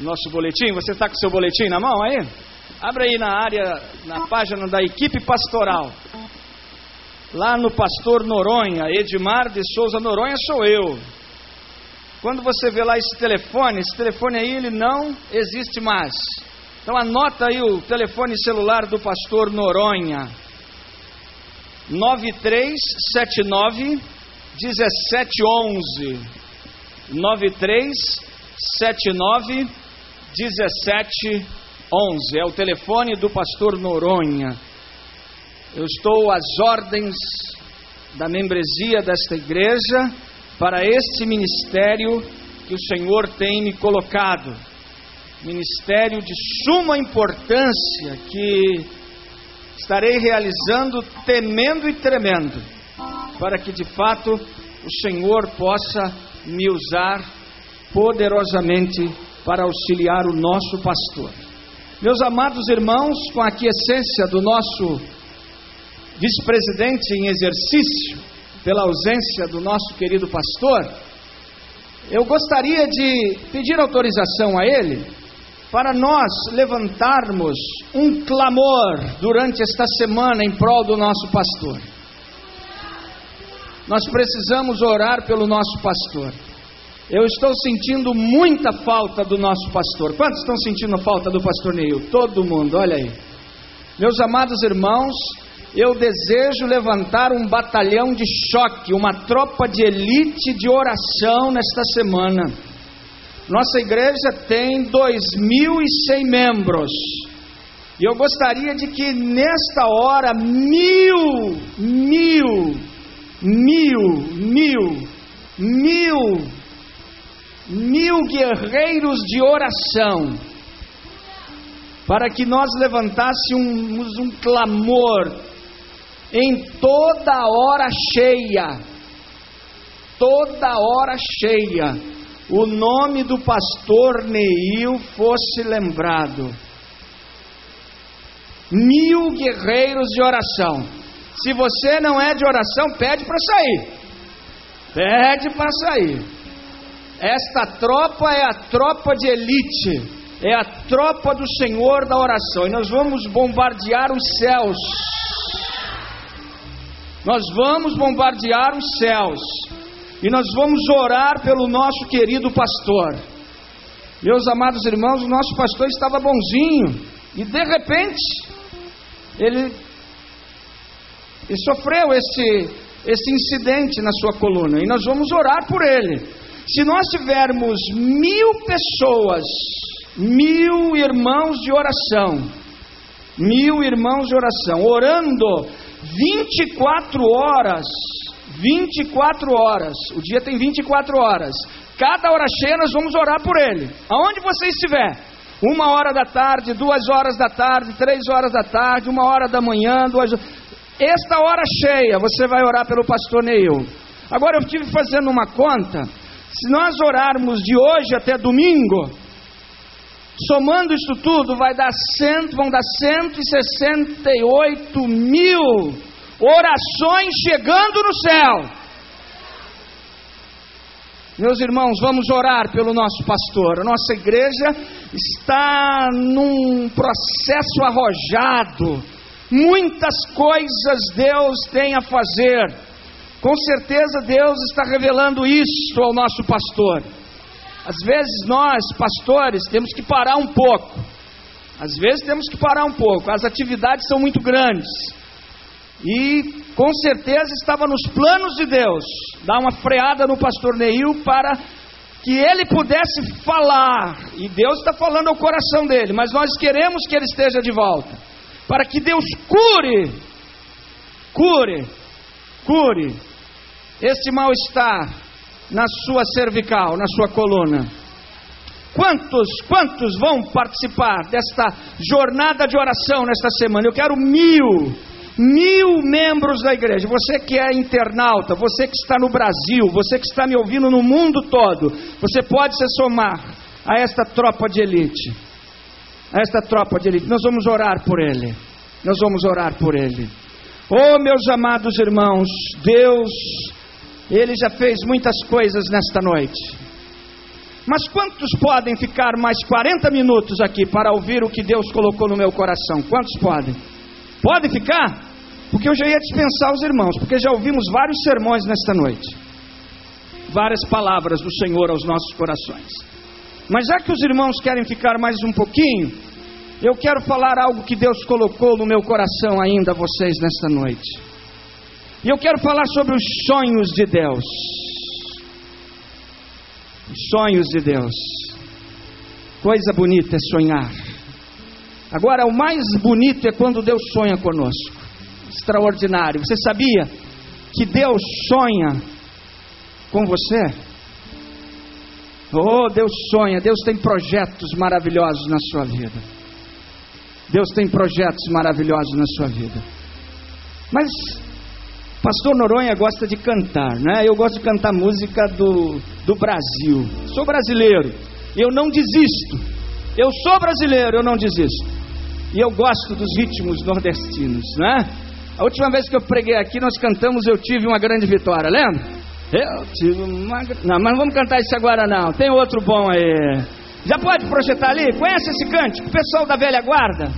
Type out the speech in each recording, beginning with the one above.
nosso boletim. Você está com seu boletim na mão aí? Abra aí na área, na página da equipe pastoral. Lá no pastor Noronha, Edmar de Souza Noronha sou eu. Quando você vê lá esse telefone, esse telefone aí ele não existe mais. Então anota aí o telefone celular do pastor Noronha. 9379 1711. 9379 1711. É o telefone do pastor Noronha. Eu estou às ordens da membresia desta igreja para este ministério que o Senhor tem me colocado. Ministério de suma importância que estarei realizando temendo e tremendo, para que de fato o Senhor possa me usar poderosamente para auxiliar o nosso pastor. Meus amados irmãos, com a aquiescência do nosso vice-presidente em exercício, pela ausência do nosso querido pastor, eu gostaria de pedir autorização a ele para nós levantarmos um clamor durante esta semana em prol do nosso pastor. Nós precisamos orar pelo nosso pastor. Eu estou sentindo muita falta do nosso pastor. Quantos estão sentindo falta do pastor Neil? Todo mundo, olha aí. Meus amados irmãos, eu desejo levantar um batalhão de choque, uma tropa de elite de oração nesta semana. Nossa igreja tem 2.100 membros. E eu gostaria de que nesta hora mil, mil, mil, mil, mil mil guerreiros de oração, para que nós levantássemos um clamor em toda hora cheia, toda hora cheia, o nome do pastor Neil fosse lembrado. Mil guerreiros de oração. Se você não é de oração, pede para sair. Pede para sair. Esta tropa é a tropa de elite, é a tropa do Senhor da oração, e nós vamos bombardear os céus. Nós vamos bombardear os céus, e nós vamos orar pelo nosso querido pastor. Meus amados irmãos, o nosso pastor estava bonzinho, e de repente, ele, ele sofreu esse, esse incidente na sua coluna, e nós vamos orar por ele. Se nós tivermos mil pessoas, mil irmãos de oração, mil irmãos de oração, orando 24 horas, 24 horas, o dia tem 24 horas, cada hora cheia nós vamos orar por ele, aonde você estiver, uma hora da tarde, duas horas da tarde, três horas da tarde, uma hora da manhã, duas esta hora cheia você vai orar pelo pastor Neil. Agora eu estive fazendo uma conta, se nós orarmos de hoje até domingo, somando isso tudo, vai dar cento, vão dar 168 mil orações chegando no céu. Meus irmãos, vamos orar pelo nosso pastor. A nossa igreja está num processo arrojado. Muitas coisas Deus tem a fazer. Com certeza Deus está revelando isso ao nosso pastor. Às vezes nós, pastores, temos que parar um pouco. Às vezes temos que parar um pouco. As atividades são muito grandes. E com certeza estava nos planos de Deus dar uma freada no pastor Neil para que ele pudesse falar. E Deus está falando ao coração dele, mas nós queremos que ele esteja de volta. Para que Deus cure, cure, cure este mal-estar na sua cervical, na sua coluna. Quantos, quantos vão participar desta jornada de oração nesta semana? Eu quero mil, mil membros da igreja. Você que é internauta, você que está no Brasil, você que está me ouvindo no mundo todo, você pode se somar a esta tropa de elite. A esta tropa de elite. Nós vamos orar por ele. Nós vamos orar por ele. Oh, meus amados irmãos, Deus ele já fez muitas coisas nesta noite. Mas quantos podem ficar mais 40 minutos aqui para ouvir o que Deus colocou no meu coração? Quantos podem? Podem ficar? Porque eu já ia dispensar os irmãos, porque já ouvimos vários sermões nesta noite. Várias palavras do Senhor aos nossos corações. Mas já que os irmãos querem ficar mais um pouquinho, eu quero falar algo que Deus colocou no meu coração ainda a vocês nesta noite. E eu quero falar sobre os sonhos de Deus. Os sonhos de Deus. Coisa bonita é sonhar. Agora, o mais bonito é quando Deus sonha conosco. Extraordinário. Você sabia que Deus sonha com você? Oh, Deus sonha, Deus tem projetos maravilhosos na sua vida. Deus tem projetos maravilhosos na sua vida. Mas Pastor Noronha gosta de cantar, né? Eu gosto de cantar música do, do Brasil. Sou brasileiro, eu não desisto. Eu sou brasileiro, eu não desisto. E eu gosto dos ritmos nordestinos, né? A última vez que eu preguei aqui, nós cantamos Eu Tive uma Grande Vitória, lembra? Eu tive uma. Não, mas não vamos cantar isso agora, não. Tem outro bom aí. Já pode projetar ali? Conhece esse cântico? O pessoal da velha guarda?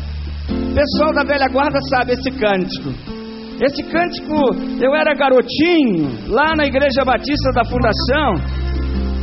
O pessoal da velha guarda sabe esse cântico. Esse cântico, eu era garotinho, lá na Igreja Batista da Fundação,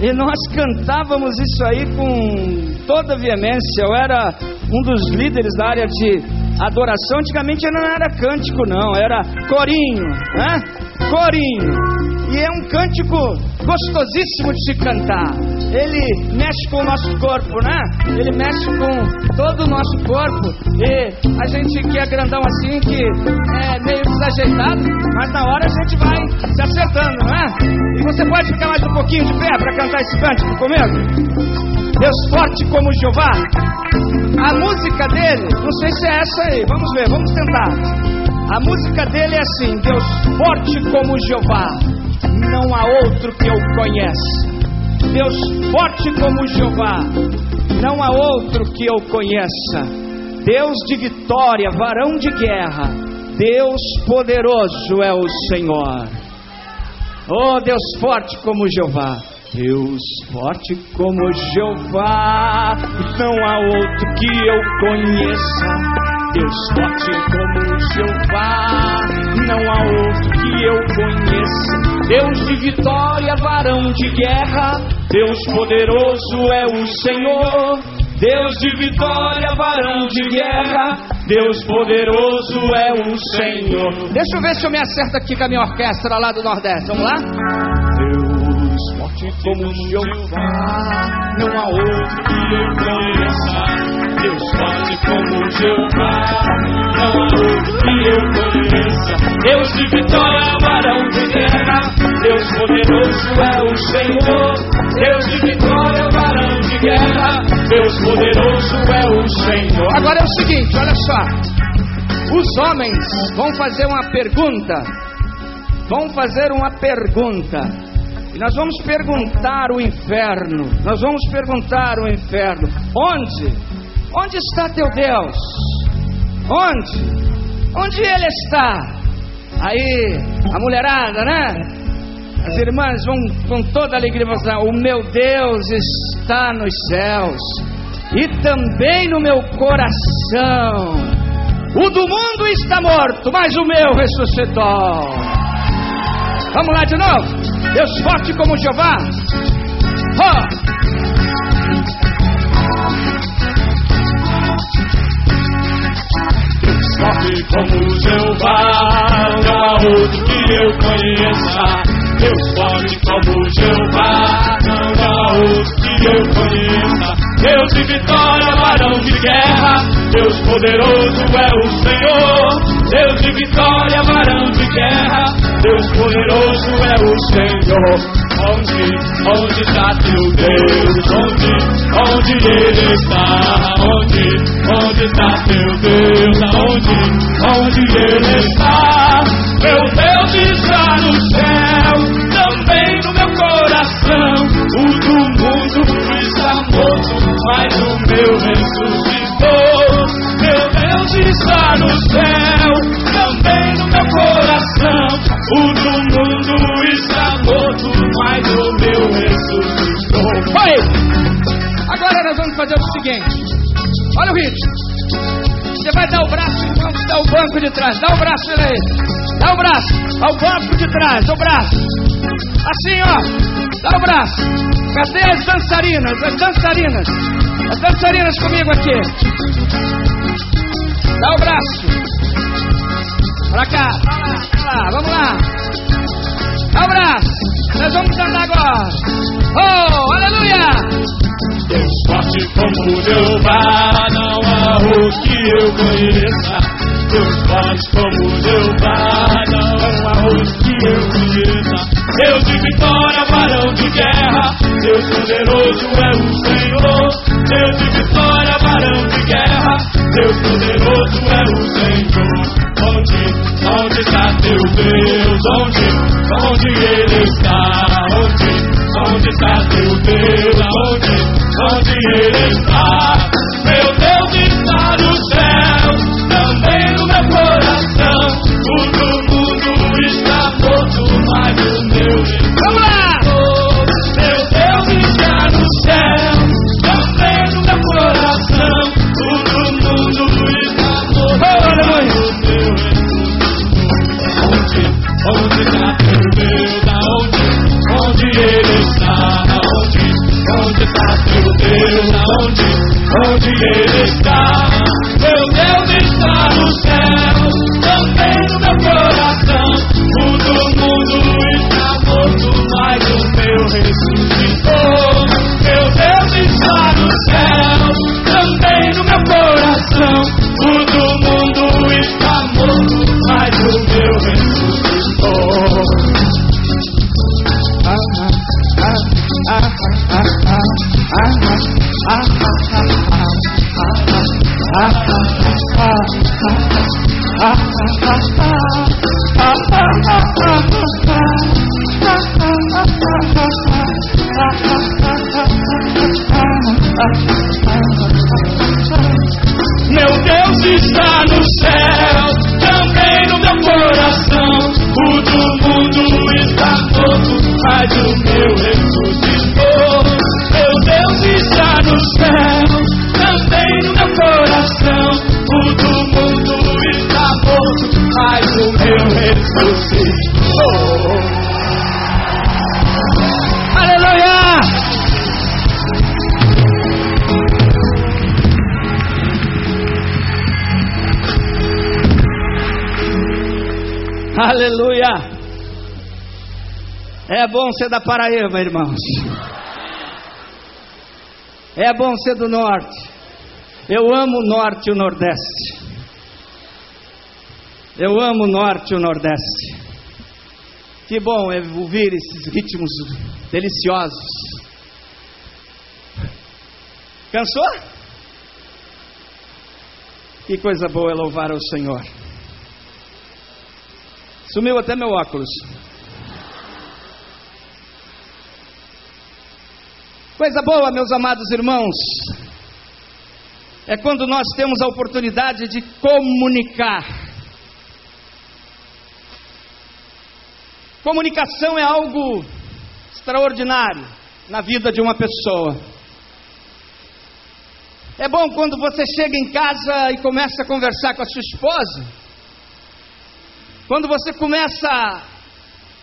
e nós cantávamos isso aí com toda veemência. Eu era um dos líderes da área de adoração. Antigamente não era cântico, não, era corinho, né? Corinho. E é um cântico gostosíssimo de se cantar. Ele mexe com o nosso corpo, né? Ele mexe com todo o nosso corpo. E a gente que é grandão assim, que é meio desajeitado, mas na hora a gente vai se acertando, né? E você pode ficar mais um pouquinho de pé para cantar esse cântico comigo? Deus forte como Jeová. A música dele, não sei se é essa aí, vamos ver, vamos tentar. A música dele é assim: Deus forte como Jeová não há outro que eu conheça. Deus forte como Jeová, não há outro que eu conheça. Deus de vitória, varão de guerra, Deus poderoso é o Senhor. Oh, Deus forte como Jeová. Deus forte como Jeová, não há outro que eu conheça. Deus forte como Jeová, não há outro que eu conheça. Deus de vitória, varão de guerra, Deus poderoso é o Senhor. Deus de vitória, varão de guerra, Deus poderoso é o Senhor. Deixa eu ver se eu me acerto aqui com a minha orquestra lá do Nordeste. Vamos lá? Forte como Jeová, não há outro que eu conheça. Deus forte como Jeová, não há outro que eu conheça. Deus de vitória, varão de guerra, Deus poderoso é o Senhor. Deus de vitória, varão de guerra, Deus poderoso é o Senhor. Agora é o seguinte, olha só. Os homens vão fazer uma pergunta. Vão fazer uma pergunta. Nós vamos perguntar o inferno. Nós vamos perguntar o inferno. Onde Onde está teu Deus? Onde? Onde ele está? Aí, a mulherada, né? As irmãs vão com toda alegria falar: O meu Deus está nos céus e também no meu coração. O do mundo está morto, mas o meu ressuscitou. Vamos lá de novo. Deus forte como Jeová. Oh. forte como Jeová, não há outro que eu conheça. Deus forte como Jeová, não há outro que eu conheça. Deus de vitória, varão de guerra, Deus poderoso é o Senhor. Deus de vitória, varão de guerra, Deus poderoso é o Senhor. Onde, onde está teu Deus? Onde, onde ele está? Onde, onde está teu Deus? Aonde, onde ele está? Meu Deus está no céu, também no meu coração. O do mundo está morto, mas o meu ressuscitou. Meu Deus está no céu, fazer o seguinte: olha o ritmo. Você vai dar o braço vamos dar o banco de trás. Dá o braço aí. Dá o braço. Ao banco de trás. O braço. Assim, ó. Dá o braço. Cadê as dançarinas? As dançarinas. As dançarinas comigo aqui. Dá o braço. Pra cá. Pra lá. Vamos lá. Dá o braço. Nós vamos andar agora. Oh, aleluia. Deus forte como Jeová, não há o que eu conheça. Deus forte como Jeová, não há o que eu conheça. Deus de vitória, varão de guerra, Deus poderoso é o Senhor. Deus de vitória, varão de guerra, Deus poderoso é o Senhor. Onde, onde está teu Deus? Onde, onde ele está teu Deus? Onde? onde ele está. Da Paraíba, irmãos. É bom ser do norte. Eu amo o norte e o nordeste. Eu amo o norte e o nordeste. Que bom é ouvir esses ritmos deliciosos. Cansou? Que coisa boa é louvar ao Senhor. Sumiu até meu óculos. Coisa boa, meus amados irmãos, é quando nós temos a oportunidade de comunicar. Comunicação é algo extraordinário na vida de uma pessoa. É bom quando você chega em casa e começa a conversar com a sua esposa. Quando você começa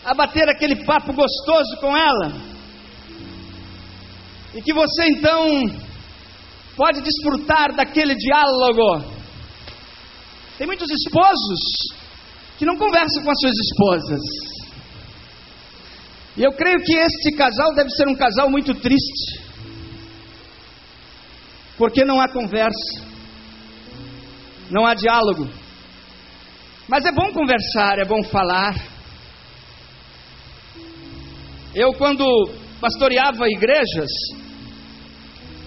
a bater aquele papo gostoso com ela. E que você então pode desfrutar daquele diálogo. Tem muitos esposos que não conversam com as suas esposas. E eu creio que este casal deve ser um casal muito triste. Porque não há conversa, não há diálogo. Mas é bom conversar, é bom falar. Eu, quando pastoreava igrejas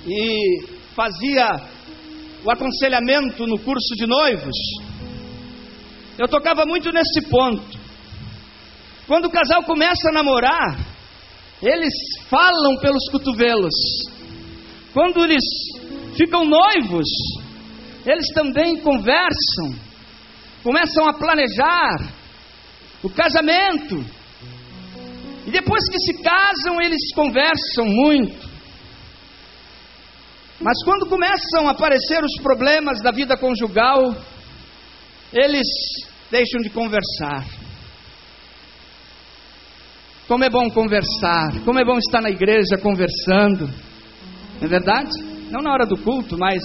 e fazia o aconselhamento no curso de noivos, eu tocava muito nesse ponto. Quando o casal começa a namorar, eles falam pelos cotovelos. Quando eles ficam noivos, eles também conversam, começam a planejar o casamento. E depois que se casam, eles conversam muito. Mas quando começam a aparecer os problemas da vida conjugal, eles deixam de conversar. Como é bom conversar, como é bom estar na igreja conversando, não é verdade? Não na hora do culto, mas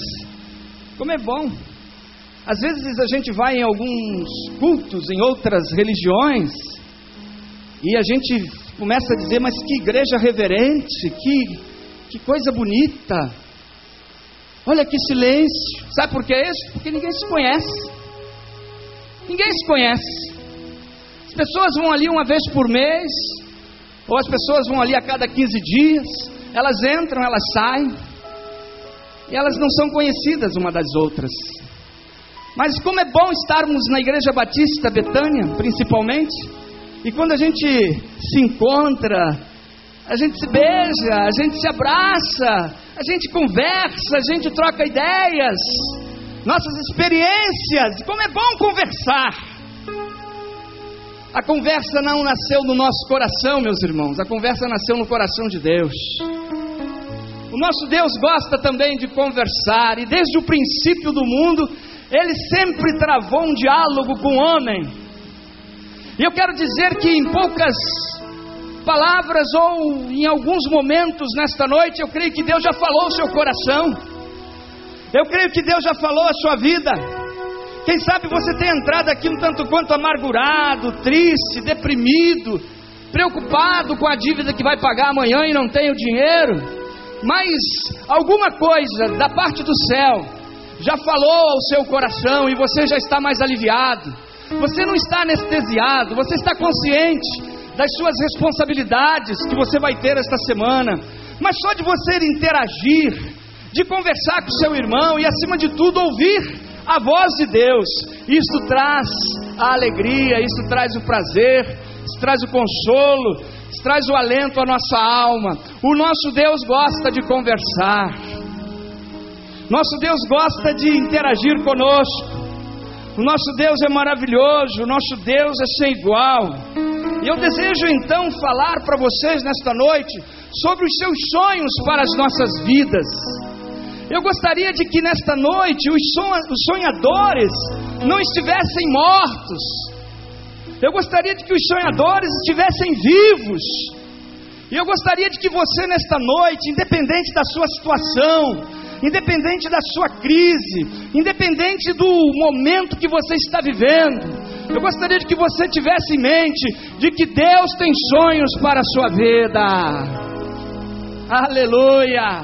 como é bom. Às vezes a gente vai em alguns cultos, em outras religiões, e a gente começa a dizer, mas que igreja reverente, que, que coisa bonita. Olha que silêncio. Sabe por que é isso? Porque ninguém se conhece. Ninguém se conhece. As pessoas vão ali uma vez por mês, ou as pessoas vão ali a cada 15 dias, elas entram, elas saem, e elas não são conhecidas uma das outras. Mas como é bom estarmos na Igreja Batista Betânia, principalmente, e quando a gente se encontra, a gente se beija, a gente se abraça, a gente conversa, a gente troca ideias, nossas experiências, como é bom conversar. A conversa não nasceu no nosso coração, meus irmãos, a conversa nasceu no coração de Deus. O nosso Deus gosta também de conversar, e desde o princípio do mundo, Ele sempre travou um diálogo com o homem. E eu quero dizer que em poucas palavras ou em alguns momentos nesta noite, eu creio que Deus já falou o seu coração. Eu creio que Deus já falou a sua vida. Quem sabe você tem entrado aqui um tanto quanto amargurado, triste, deprimido, preocupado com a dívida que vai pagar amanhã e não tem o dinheiro. Mas alguma coisa da parte do céu já falou ao seu coração e você já está mais aliviado. Você não está anestesiado, você está consciente das suas responsabilidades que você vai ter esta semana. Mas só de você interagir, de conversar com seu irmão e acima de tudo ouvir a voz de Deus. Isso traz a alegria, isso traz o prazer, isso traz o consolo, isso traz o alento à nossa alma. O nosso Deus gosta de conversar. Nosso Deus gosta de interagir conosco. O nosso Deus é maravilhoso, o nosso Deus é sem igual. E eu desejo então falar para vocês nesta noite sobre os seus sonhos para as nossas vidas. Eu gostaria de que nesta noite os sonhadores não estivessem mortos. Eu gostaria de que os sonhadores estivessem vivos. E eu gostaria de que você nesta noite, independente da sua situação, independente da sua crise, independente do momento que você está vivendo, eu gostaria de que você tivesse em mente de que Deus tem sonhos para a sua vida. Aleluia!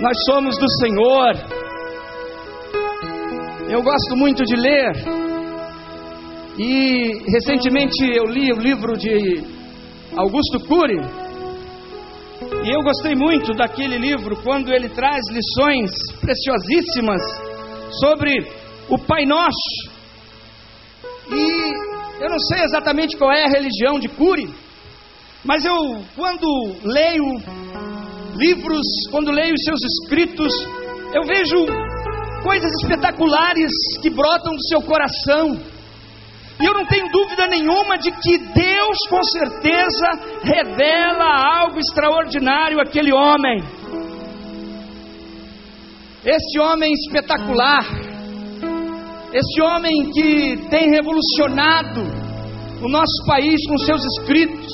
Nós somos do Senhor. Eu gosto muito de ler. E recentemente eu li o livro de Augusto Cury. E eu gostei muito daquele livro quando ele traz lições preciosíssimas sobre o Pai Nosso. E eu não sei exatamente qual é a religião de Cury, mas eu, quando leio livros, quando leio seus escritos, eu vejo coisas espetaculares que brotam do seu coração. E eu não tenho dúvida nenhuma de que Deus, com certeza, revela algo extraordinário àquele homem. Esse homem espetacular, esse homem que tem revolucionado o nosso país com seus escritos,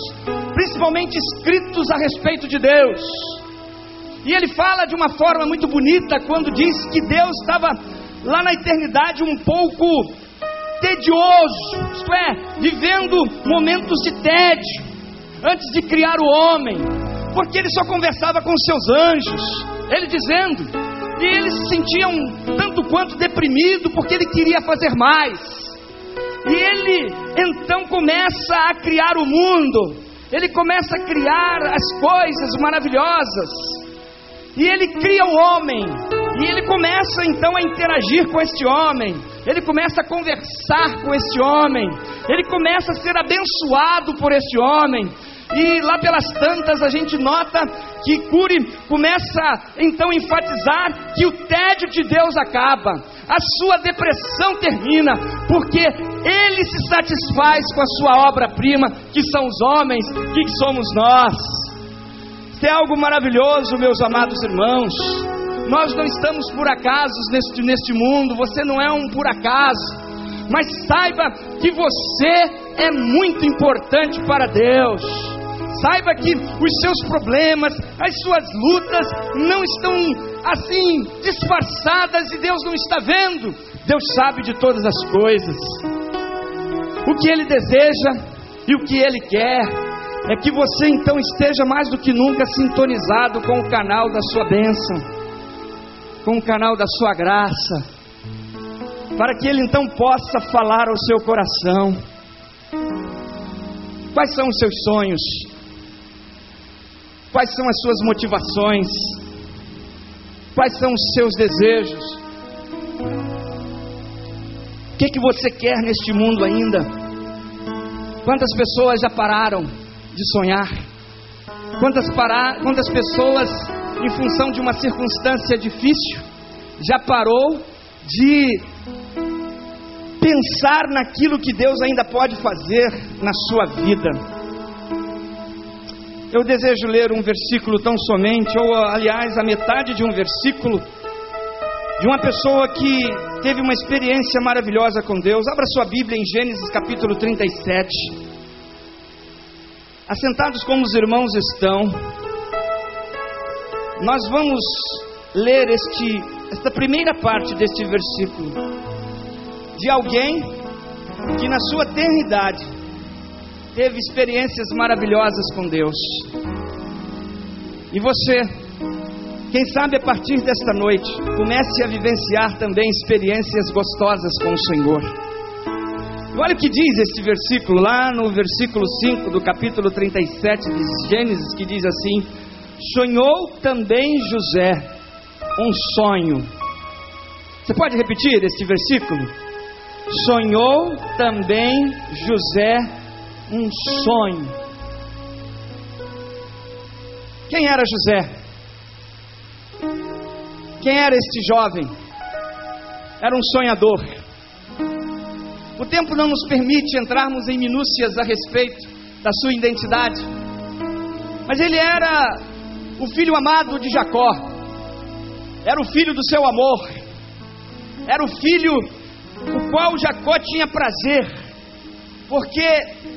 principalmente escritos a respeito de Deus. E ele fala de uma forma muito bonita quando diz que Deus estava lá na eternidade um pouco tedioso, isto é, vivendo momentos de tédio, antes de criar o homem, porque ele só conversava com seus anjos, ele dizendo, e ele se sentia um tanto quanto deprimido, porque ele queria fazer mais, e ele então começa a criar o mundo, ele começa a criar as coisas maravilhosas, e ele cria o homem, e ele começa então a interagir com este homem, ele começa a conversar com este homem, ele começa a ser abençoado por este homem. E lá pelas tantas a gente nota que Curi começa então a enfatizar que o tédio de Deus acaba, a sua depressão termina, porque ele se satisfaz com a sua obra-prima, que são os homens, que somos nós. Isto é algo maravilhoso, meus amados irmãos. Nós não estamos por acaso neste, neste mundo, você não é um por acaso. Mas saiba que você é muito importante para Deus. Saiba que os seus problemas, as suas lutas não estão assim disfarçadas e Deus não está vendo. Deus sabe de todas as coisas. O que Ele deseja e o que Ele quer é que você então esteja mais do que nunca sintonizado com o canal da sua bênção, com o canal da sua graça, para que Ele então possa falar ao seu coração. Quais são os seus sonhos? Quais são as suas motivações? Quais são os seus desejos? O que, que você quer neste mundo ainda? Quantas pessoas já pararam de sonhar? Quantas, para... Quantas pessoas, em função de uma circunstância difícil, já parou de pensar naquilo que Deus ainda pode fazer na sua vida? Eu desejo ler um versículo tão somente, ou aliás, a metade de um versículo, de uma pessoa que teve uma experiência maravilhosa com Deus. Abra sua Bíblia em Gênesis capítulo 37. Assentados como os irmãos estão, nós vamos ler este, esta primeira parte deste versículo, de alguém que na sua eternidade teve experiências maravilhosas com Deus. E você, quem sabe a partir desta noite, comece a vivenciar também experiências gostosas com o Senhor. E olha o que diz este versículo, lá no versículo 5 do capítulo 37 de Gênesis, que diz assim: Sonhou também José um sonho. Você pode repetir este versículo? Sonhou também José um sonho. Quem era José? Quem era este jovem? Era um sonhador. O tempo não nos permite entrarmos em minúcias a respeito da sua identidade, mas ele era o filho amado de Jacó, era o filho do seu amor, era o filho o qual Jacó tinha prazer, porque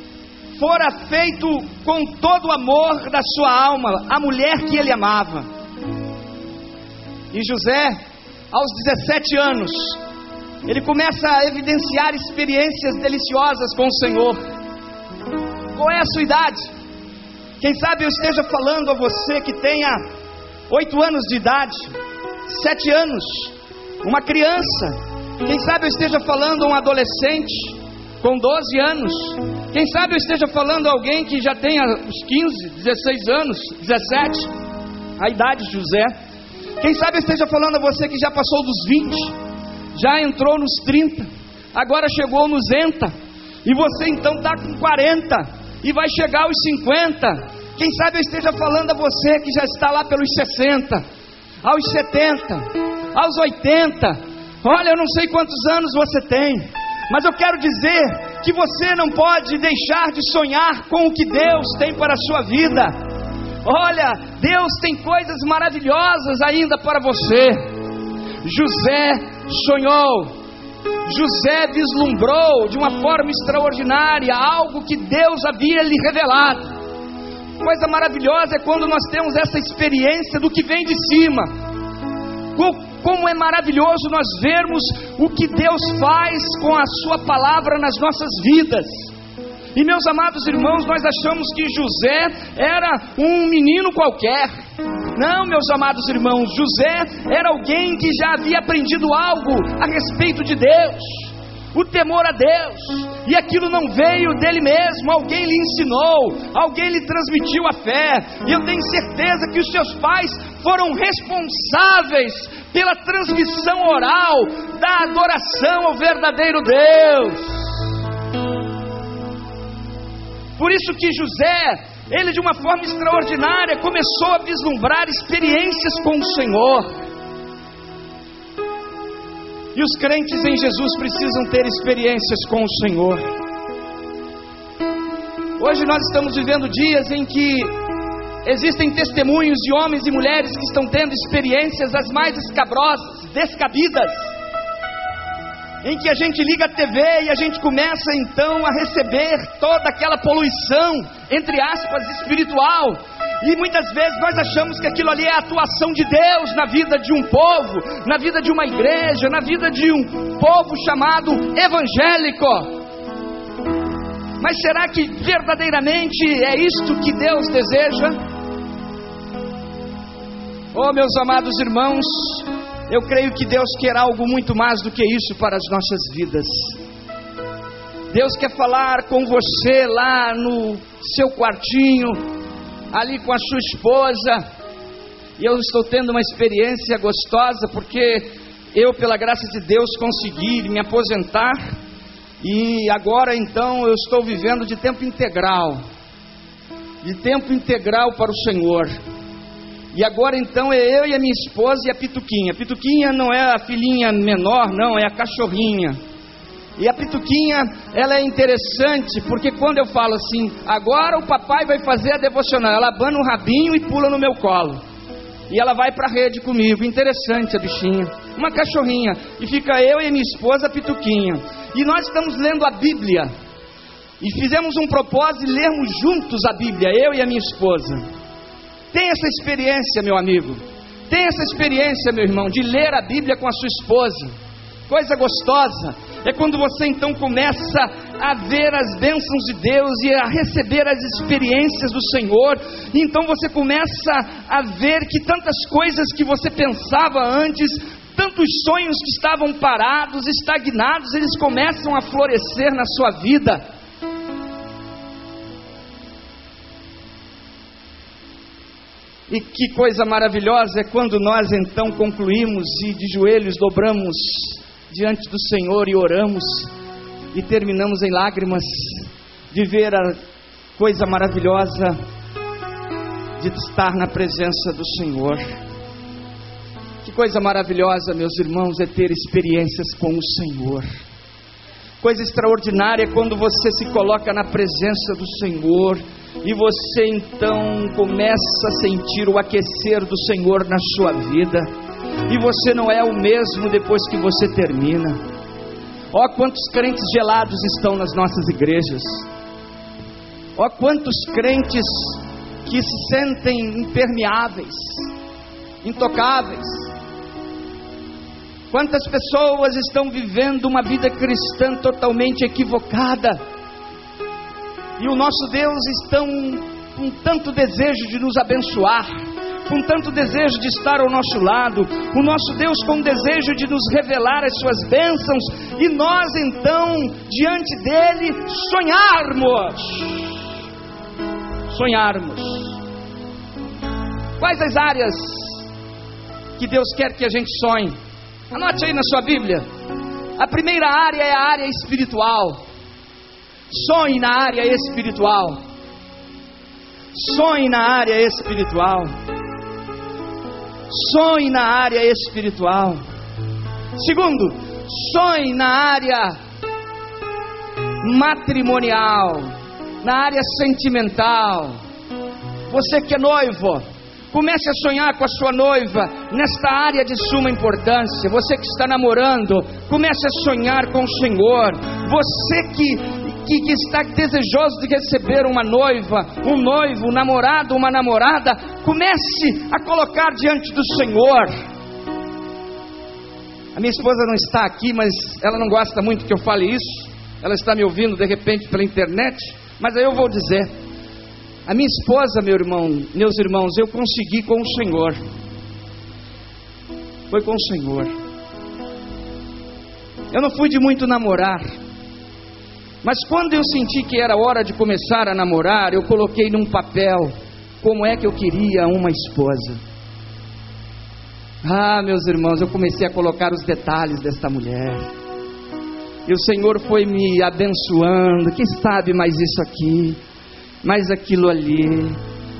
fora feito com todo o amor da sua alma, a mulher que ele amava. E José, aos 17 anos, ele começa a evidenciar experiências deliciosas com o Senhor. Qual é a sua idade? Quem sabe eu esteja falando a você que tenha oito anos de idade, sete anos, uma criança. Quem sabe eu esteja falando a um adolescente com 12 anos. Quem sabe eu esteja falando a alguém que já tenha uns 15, 16 anos, 17, a idade de José. Quem sabe eu esteja falando a você que já passou dos 20, já entrou nos 30, agora chegou nos 80, e você então está com 40 e vai chegar aos 50. Quem sabe eu esteja falando a você que já está lá pelos 60, aos 70, aos 80. Olha, eu não sei quantos anos você tem, mas eu quero dizer que você não pode deixar de sonhar com o que Deus tem para a sua vida. Olha, Deus tem coisas maravilhosas ainda para você. José sonhou, José vislumbrou de uma forma extraordinária algo que Deus havia lhe revelado. Coisa maravilhosa é quando nós temos essa experiência do que vem de cima como é maravilhoso nós vermos o que Deus faz com a Sua palavra nas nossas vidas. E meus amados irmãos, nós achamos que José era um menino qualquer. Não, meus amados irmãos, José era alguém que já havia aprendido algo a respeito de Deus o temor a Deus, e aquilo não veio dele mesmo, alguém lhe ensinou, alguém lhe transmitiu a fé, e eu tenho certeza que os seus pais foram responsáveis pela transmissão oral da adoração ao verdadeiro Deus. Por isso que José, ele de uma forma extraordinária começou a vislumbrar experiências com o Senhor. E os crentes em Jesus precisam ter experiências com o Senhor. Hoje nós estamos vivendo dias em que Existem testemunhos de homens e mulheres que estão tendo experiências as mais escabrosas, descabidas, em que a gente liga a TV e a gente começa então a receber toda aquela poluição, entre aspas, espiritual. E muitas vezes nós achamos que aquilo ali é a atuação de Deus na vida de um povo, na vida de uma igreja, na vida de um povo chamado evangélico. Mas será que verdadeiramente é isto que Deus deseja? Oh, meus amados irmãos, eu creio que Deus quer algo muito mais do que isso para as nossas vidas. Deus quer falar com você lá no seu quartinho, ali com a sua esposa. E eu estou tendo uma experiência gostosa porque eu, pela graça de Deus, consegui me aposentar e agora então eu estou vivendo de tempo integral. De tempo integral para o Senhor. E agora então é eu e a minha esposa e a Pituquinha. A Pituquinha não é a filhinha menor, não, é a cachorrinha. E a Pituquinha, ela é interessante, porque quando eu falo assim, agora o papai vai fazer a devocional, ela abana o rabinho e pula no meu colo. E ela vai para a rede comigo. Interessante a bichinha. Uma cachorrinha. E fica eu e a minha esposa, a Pituquinha. E nós estamos lendo a Bíblia. E fizemos um propósito de lermos juntos a Bíblia, eu e a minha esposa. Tem essa experiência, meu amigo. Tem essa experiência, meu irmão, de ler a Bíblia com a sua esposa. Coisa gostosa é quando você então começa a ver as bênçãos de Deus e a receber as experiências do Senhor. E então você começa a ver que tantas coisas que você pensava antes, tantos sonhos que estavam parados, estagnados, eles começam a florescer na sua vida. E que coisa maravilhosa é quando nós então concluímos e de joelhos dobramos diante do Senhor e oramos e terminamos em lágrimas de ver a coisa maravilhosa de estar na presença do Senhor. Que coisa maravilhosa, meus irmãos, é ter experiências com o Senhor. Coisa extraordinária é quando você se coloca na presença do Senhor e você então começa a sentir o aquecer do Senhor na sua vida, e você não é o mesmo depois que você termina. Ó, quantos crentes gelados estão nas nossas igrejas, ó, quantos crentes que se sentem impermeáveis, intocáveis. Quantas pessoas estão vivendo uma vida cristã totalmente equivocada e o nosso Deus estão com tanto desejo de nos abençoar, com tanto desejo de estar ao nosso lado, o nosso Deus com desejo de nos revelar as suas bênçãos, e nós então, diante dele, sonharmos. Sonharmos. Quais as áreas que Deus quer que a gente sonhe? Anote aí na sua Bíblia. A primeira área é a área espiritual. Sonhe na área espiritual. Sonhe na área espiritual. Sonhe na área espiritual. Segundo, sonhe na área matrimonial, na área sentimental. Você que é noivo, comece a sonhar com a sua noiva nesta área de suma importância. Você que está namorando, comece a sonhar com o Senhor. Você que que, está desejoso de receber uma noiva, um noivo, um namorado, uma namorada, comece a colocar diante do Senhor. A minha esposa não está aqui, mas ela não gosta muito que eu fale isso. Ela está me ouvindo de repente pela internet, mas aí eu vou dizer. A minha esposa, meu irmão, meus irmãos, eu consegui com o Senhor. Foi com o Senhor. Eu não fui de muito namorar. Mas quando eu senti que era hora de começar a namorar, eu coloquei num papel como é que eu queria uma esposa. Ah, meus irmãos, eu comecei a colocar os detalhes desta mulher. E o Senhor foi me abençoando. Quem sabe mais isso aqui, mais aquilo ali,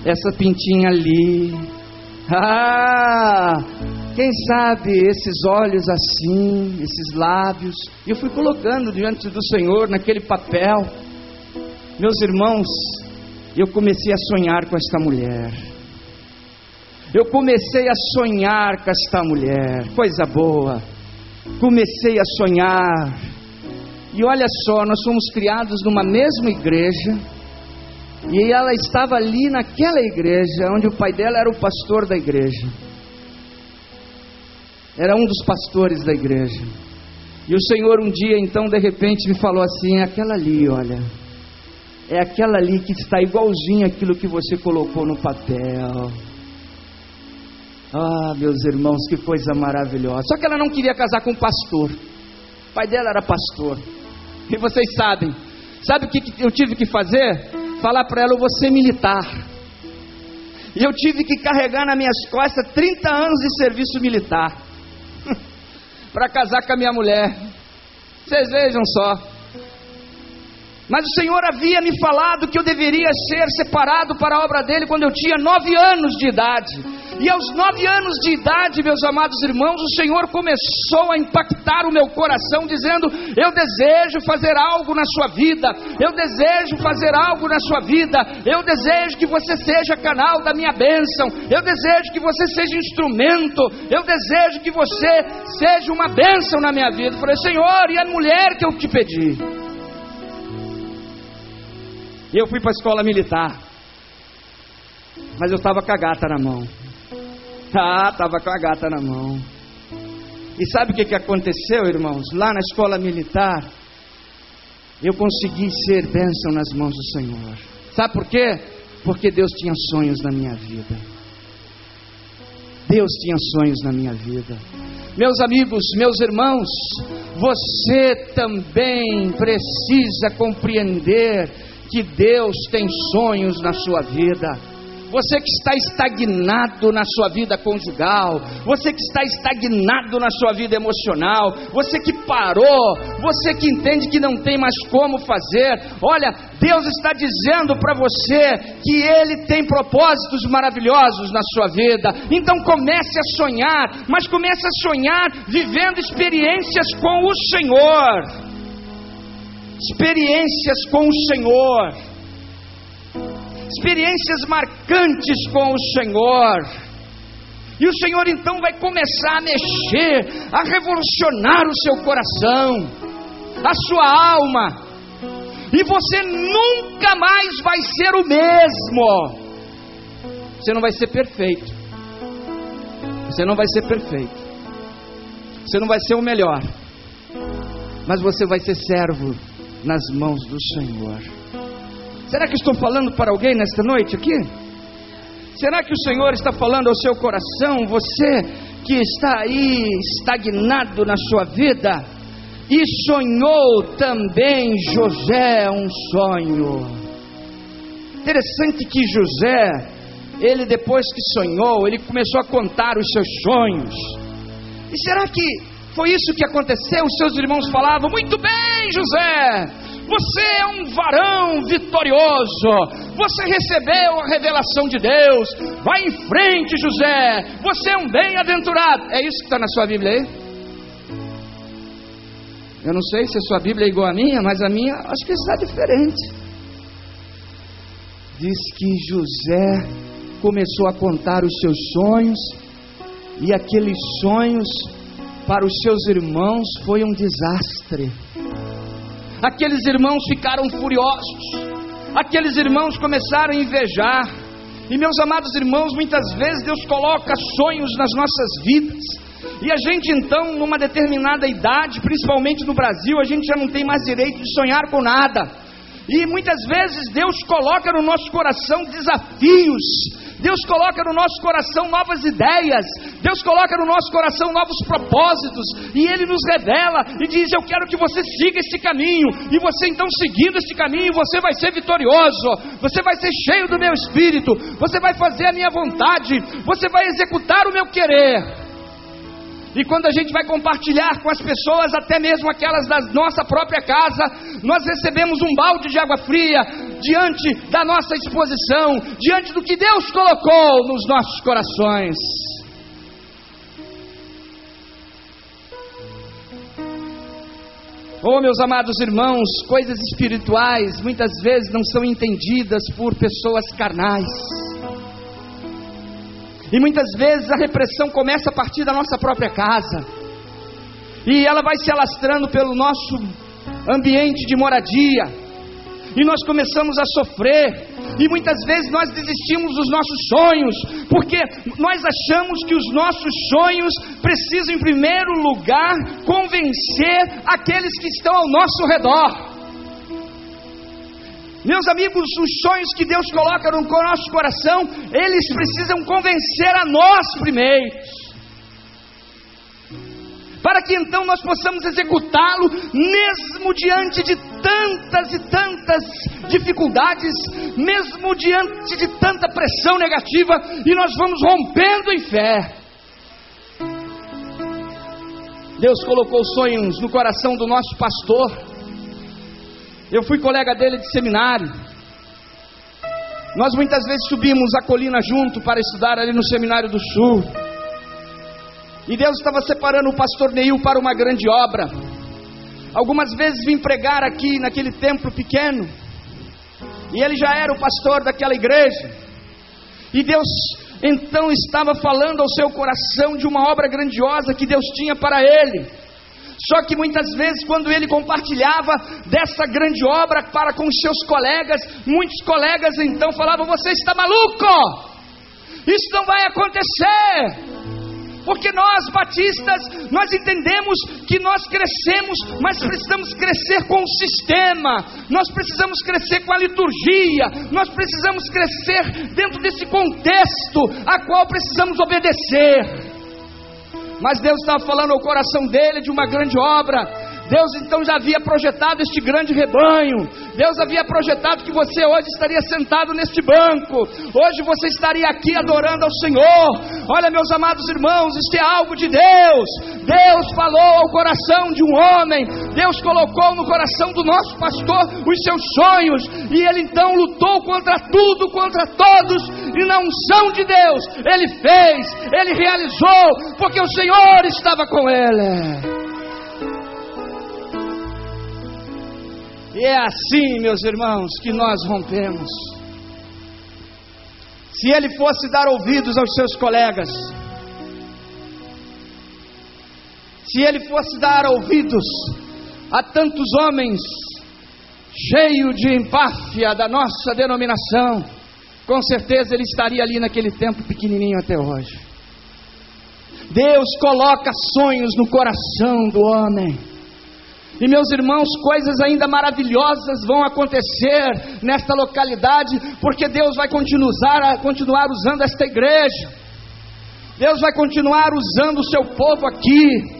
essa pintinha ali. Ah, quem sabe esses olhos assim, esses lábios, e eu fui colocando diante do Senhor naquele papel. Meus irmãos, eu comecei a sonhar com esta mulher. eu comecei a sonhar com esta mulher, coisa boa. Comecei a sonhar. E olha só, nós fomos criados numa mesma igreja. E ela estava ali naquela igreja, onde o pai dela era o pastor da igreja. Era um dos pastores da igreja. E o Senhor um dia, então, de repente, me falou assim: é aquela ali, olha. É aquela ali que está igualzinho aquilo que você colocou no papel. Ah, meus irmãos, que coisa maravilhosa. Só que ela não queria casar com um pastor. O pai dela era pastor. E vocês sabem, sabe o que eu tive que fazer? Falar para ela, eu vou ser militar. E eu tive que carregar nas minhas costas 30 anos de serviço militar. Para casar com a minha mulher. Vocês vejam só. Mas o Senhor havia me falado que eu deveria ser separado para a obra dele quando eu tinha nove anos de idade. E aos nove anos de idade, meus amados irmãos, o Senhor começou a impactar o meu coração, dizendo: Eu desejo fazer algo na sua vida, eu desejo fazer algo na sua vida, eu desejo que você seja canal da minha bênção, eu desejo que você seja instrumento, eu desejo que você seja uma bênção na minha vida. Eu falei: Senhor, e a mulher que eu te pedi? E eu fui para a escola militar. Mas eu estava com a gata na mão. Ah, estava com a gata na mão. E sabe o que, que aconteceu, irmãos? Lá na escola militar, eu consegui ser bênção nas mãos do Senhor. Sabe por quê? Porque Deus tinha sonhos na minha vida. Deus tinha sonhos na minha vida. Meus amigos, meus irmãos, você também precisa compreender que Deus tem sonhos na sua vida. Você que está estagnado na sua vida conjugal, você que está estagnado na sua vida emocional, você que parou, você que entende que não tem mais como fazer, olha, Deus está dizendo para você que Ele tem propósitos maravilhosos na sua vida. Então comece a sonhar, mas comece a sonhar vivendo experiências com o Senhor experiências com o Senhor, experiências marcantes com o Senhor. E o Senhor então vai começar a mexer, a revolucionar o seu coração, a sua alma, e você nunca mais vai ser o mesmo. Você não vai ser perfeito. Você não vai ser perfeito. Você não vai ser o melhor. Mas você vai ser servo nas mãos do Senhor. Será que estou falando para alguém nesta noite aqui? Será que o Senhor está falando ao seu coração, você que está aí estagnado na sua vida e sonhou também José um sonho? Interessante que José, ele depois que sonhou, ele começou a contar os seus sonhos. E será que foi isso que aconteceu. Os seus irmãos falavam: Muito bem, José, você é um varão vitorioso. Você recebeu a revelação de Deus. Vai em frente, José. Você é um bem-aventurado. É isso que está na sua Bíblia aí? Eu não sei se a sua Bíblia é igual à minha, mas a minha acho que está diferente. Diz que José começou a contar os seus sonhos, e aqueles sonhos para os seus irmãos foi um desastre. Aqueles irmãos ficaram furiosos, aqueles irmãos começaram a invejar. E meus amados irmãos, muitas vezes Deus coloca sonhos nas nossas vidas. E a gente então, numa determinada idade, principalmente no Brasil, a gente já não tem mais direito de sonhar com nada. E muitas vezes Deus coloca no nosso coração desafios, Deus coloca no nosso coração novas ideias, Deus coloca no nosso coração novos propósitos, e Ele nos revela e diz: Eu quero que você siga este caminho, e você então seguindo este caminho, você vai ser vitorioso, você vai ser cheio do meu espírito, você vai fazer a minha vontade, você vai executar o meu querer. E quando a gente vai compartilhar com as pessoas, até mesmo aquelas da nossa própria casa, nós recebemos um balde de água fria diante da nossa exposição, diante do que Deus colocou nos nossos corações. Oh, meus amados irmãos, coisas espirituais muitas vezes não são entendidas por pessoas carnais. E muitas vezes a repressão começa a partir da nossa própria casa. E ela vai se alastrando pelo nosso ambiente de moradia e nós começamos a sofrer, e muitas vezes nós desistimos dos nossos sonhos, porque nós achamos que os nossos sonhos precisam, em primeiro lugar, convencer aqueles que estão ao nosso redor. Meus amigos, os sonhos que Deus coloca no nosso coração, eles precisam convencer a nós primeiros para que então nós possamos executá-lo, mesmo diante de tantas e tantas dificuldades, mesmo diante de tanta pressão negativa, e nós vamos rompendo em fé. Deus colocou sonhos no coração do nosso pastor. Eu fui colega dele de seminário. Nós muitas vezes subimos a colina junto para estudar ali no Seminário do Sul. E Deus estava separando o pastor Neil para uma grande obra. Algumas vezes vim pregar aqui naquele templo pequeno. E ele já era o pastor daquela igreja. E Deus então estava falando ao seu coração de uma obra grandiosa que Deus tinha para ele. Só que muitas vezes, quando ele compartilhava dessa grande obra para com os seus colegas, muitos colegas então falavam: Você está maluco? Isso não vai acontecer. Porque nós batistas, nós entendemos que nós crescemos, mas precisamos crescer com o sistema, nós precisamos crescer com a liturgia, nós precisamos crescer dentro desse contexto a qual precisamos obedecer. Mas Deus estava falando ao coração dele de uma grande obra, Deus então já havia projetado este grande rebanho. Deus havia projetado que você hoje estaria sentado neste banco. Hoje você estaria aqui adorando ao Senhor. Olha, meus amados irmãos, isto é algo de Deus. Deus falou ao coração de um homem. Deus colocou no coração do nosso pastor os seus sonhos. E ele então lutou contra tudo, contra todos. E na unção de Deus, ele fez, ele realizou, porque o Senhor estava com ele. E é assim, meus irmãos, que nós rompemos. Se ele fosse dar ouvidos aos seus colegas, se ele fosse dar ouvidos a tantos homens cheios de empáfia da nossa denominação, com certeza ele estaria ali naquele tempo pequenininho até hoje. Deus coloca sonhos no coração do homem. E meus irmãos, coisas ainda maravilhosas vão acontecer nesta localidade, porque Deus vai continuar, continuar usando esta igreja, Deus vai continuar usando o seu povo aqui.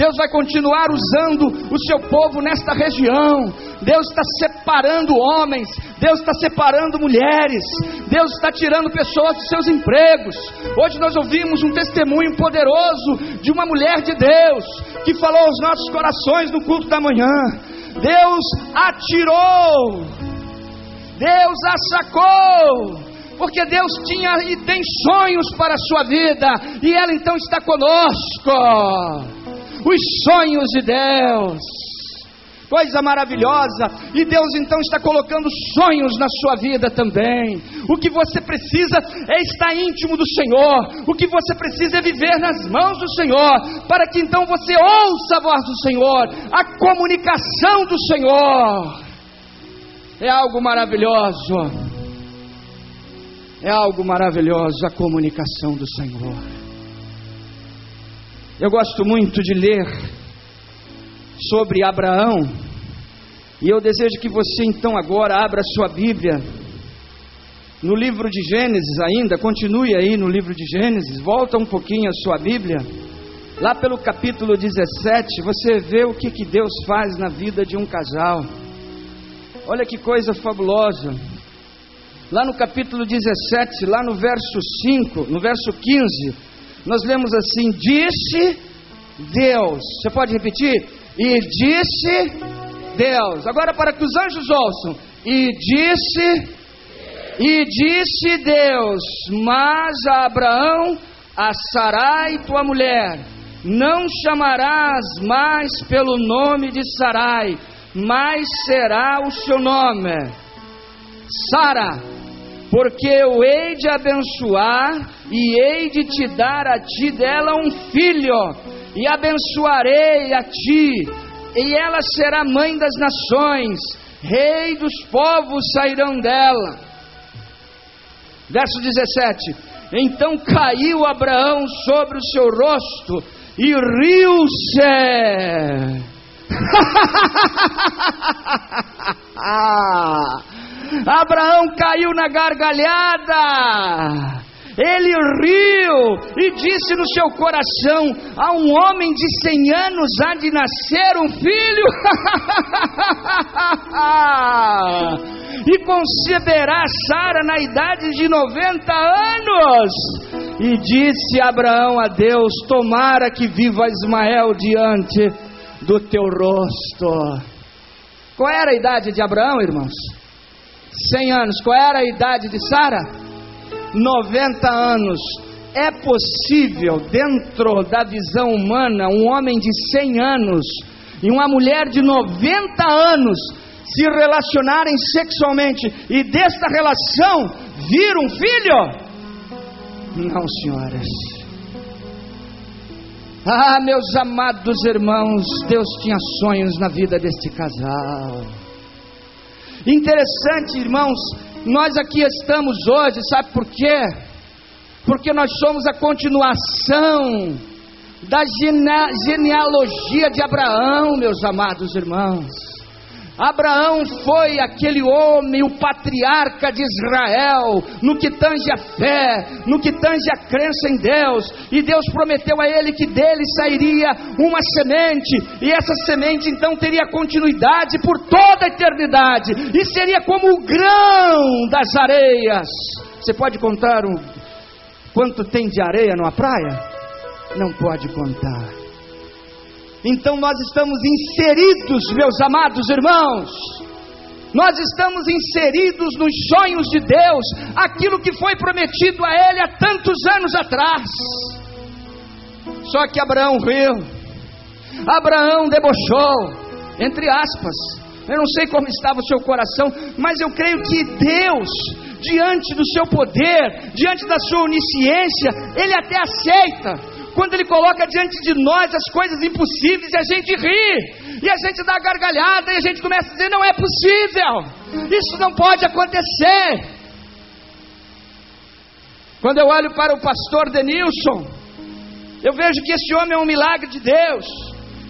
Deus vai continuar usando o seu povo nesta região. Deus está separando homens, Deus está separando mulheres, Deus está tirando pessoas dos seus empregos. Hoje nós ouvimos um testemunho poderoso de uma mulher de Deus que falou aos nossos corações no culto da manhã. Deus atirou, Deus a sacou porque Deus tinha e tem sonhos para a sua vida, e ela então está conosco os sonhos de Deus. Coisa maravilhosa, e Deus então está colocando sonhos na sua vida também. O que você precisa é estar íntimo do Senhor, o que você precisa é viver nas mãos do Senhor, para que então você ouça a voz do Senhor, a comunicação do Senhor. É algo maravilhoso, é algo maravilhoso a comunicação do Senhor. Eu gosto muito de ler sobre Abraão, e eu desejo que você então agora abra sua Bíblia no livro de Gênesis ainda, continue aí no livro de Gênesis, volta um pouquinho a sua Bíblia, lá pelo capítulo 17, você vê o que, que Deus faz na vida de um casal. Olha que coisa fabulosa. Lá no capítulo 17, lá no verso 5, no verso 15, nós lemos assim: Disse Deus. Você pode repetir? E disse Deus. Agora para que os anjos ouçam. E disse e disse Deus: Mas a Abraão, a Sarai, tua mulher, não chamarás mais pelo nome de Sarai, mas será o seu nome Sara porque eu hei de abençoar e hei de te dar a ti dela um filho, e abençoarei a ti, e ela será mãe das nações, rei dos povos sairão dela. Verso 17: Então caiu Abraão sobre o seu rosto e riu-se. Abraão caiu na gargalhada. Ele riu e disse no seu coração: A um homem de cem anos há de nascer um filho, e conceberá Sara na idade de 90 anos. E disse Abraão a Deus: Tomara que viva Ismael diante do teu rosto. Qual era a idade de Abraão, irmãos? 100 anos. Qual era a idade de Sara? 90 anos. É possível, dentro da visão humana, um homem de 100 anos e uma mulher de 90 anos se relacionarem sexualmente e desta relação vir um filho? Não, senhoras. Ah, meus amados irmãos, Deus tinha sonhos na vida deste casal. Interessante, irmãos, nós aqui estamos hoje, sabe por quê? Porque nós somos a continuação da genealogia de Abraão, meus amados irmãos. Abraão foi aquele homem, o patriarca de Israel, no que tange a fé, no que tange a crença em Deus, e Deus prometeu a ele que dele sairia uma semente, e essa semente então teria continuidade por toda a eternidade, e seria como o grão das areias. Você pode contar o quanto tem de areia numa praia? Não pode contar. Então nós estamos inseridos, meus amados irmãos. Nós estamos inseridos nos sonhos de Deus, aquilo que foi prometido a ele há tantos anos atrás. Só que Abraão riu, Abraão debochou, entre aspas. Eu não sei como estava o seu coração, mas eu creio que Deus, diante do seu poder, diante da sua onisciência, ele até aceita quando Ele coloca diante de nós as coisas impossíveis e a gente ri, e a gente dá gargalhada e a gente começa a dizer: não é possível, isso não pode acontecer. Quando eu olho para o pastor Denilson, eu vejo que esse homem é um milagre de Deus,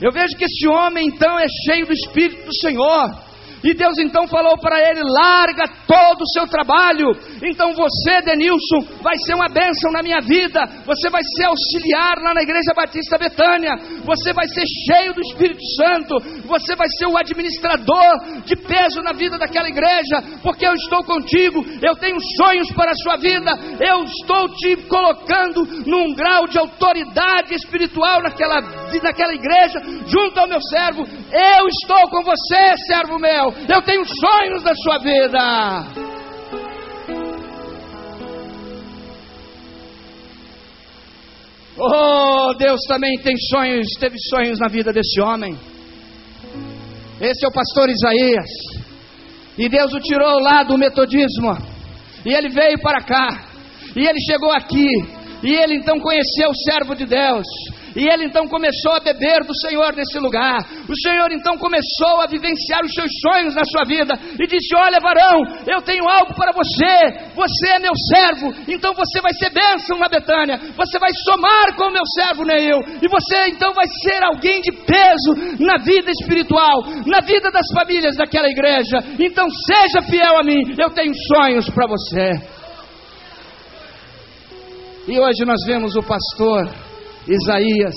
eu vejo que esse homem então é cheio do Espírito do Senhor. E Deus então falou para ele: larga todo o seu trabalho. Então você, Denilson, vai ser uma bênção na minha vida. Você vai ser auxiliar lá na Igreja Batista Betânia. Você vai ser cheio do Espírito Santo. Você vai ser o administrador de peso na vida daquela igreja. Porque eu estou contigo. Eu tenho sonhos para a sua vida. Eu estou te colocando num grau de autoridade espiritual naquela, naquela igreja, junto ao meu servo. Eu estou com você, servo meu. Eu tenho sonhos da sua vida. Oh, Deus também tem sonhos, teve sonhos na vida desse homem. Esse é o pastor Isaías. E Deus o tirou lá do metodismo. E ele veio para cá. E ele chegou aqui. E ele então conheceu o servo de Deus. E ele então começou a beber do Senhor nesse lugar. O Senhor então começou a vivenciar os seus sonhos na sua vida e disse: Olha, varão, eu tenho algo para você. Você é meu servo, então você vai ser bênção na Betânia. Você vai somar com o meu servo Neil. E você então vai ser alguém de peso na vida espiritual, na vida das famílias daquela igreja. Então seja fiel a mim. Eu tenho sonhos para você. E hoje nós vemos o pastor Isaías,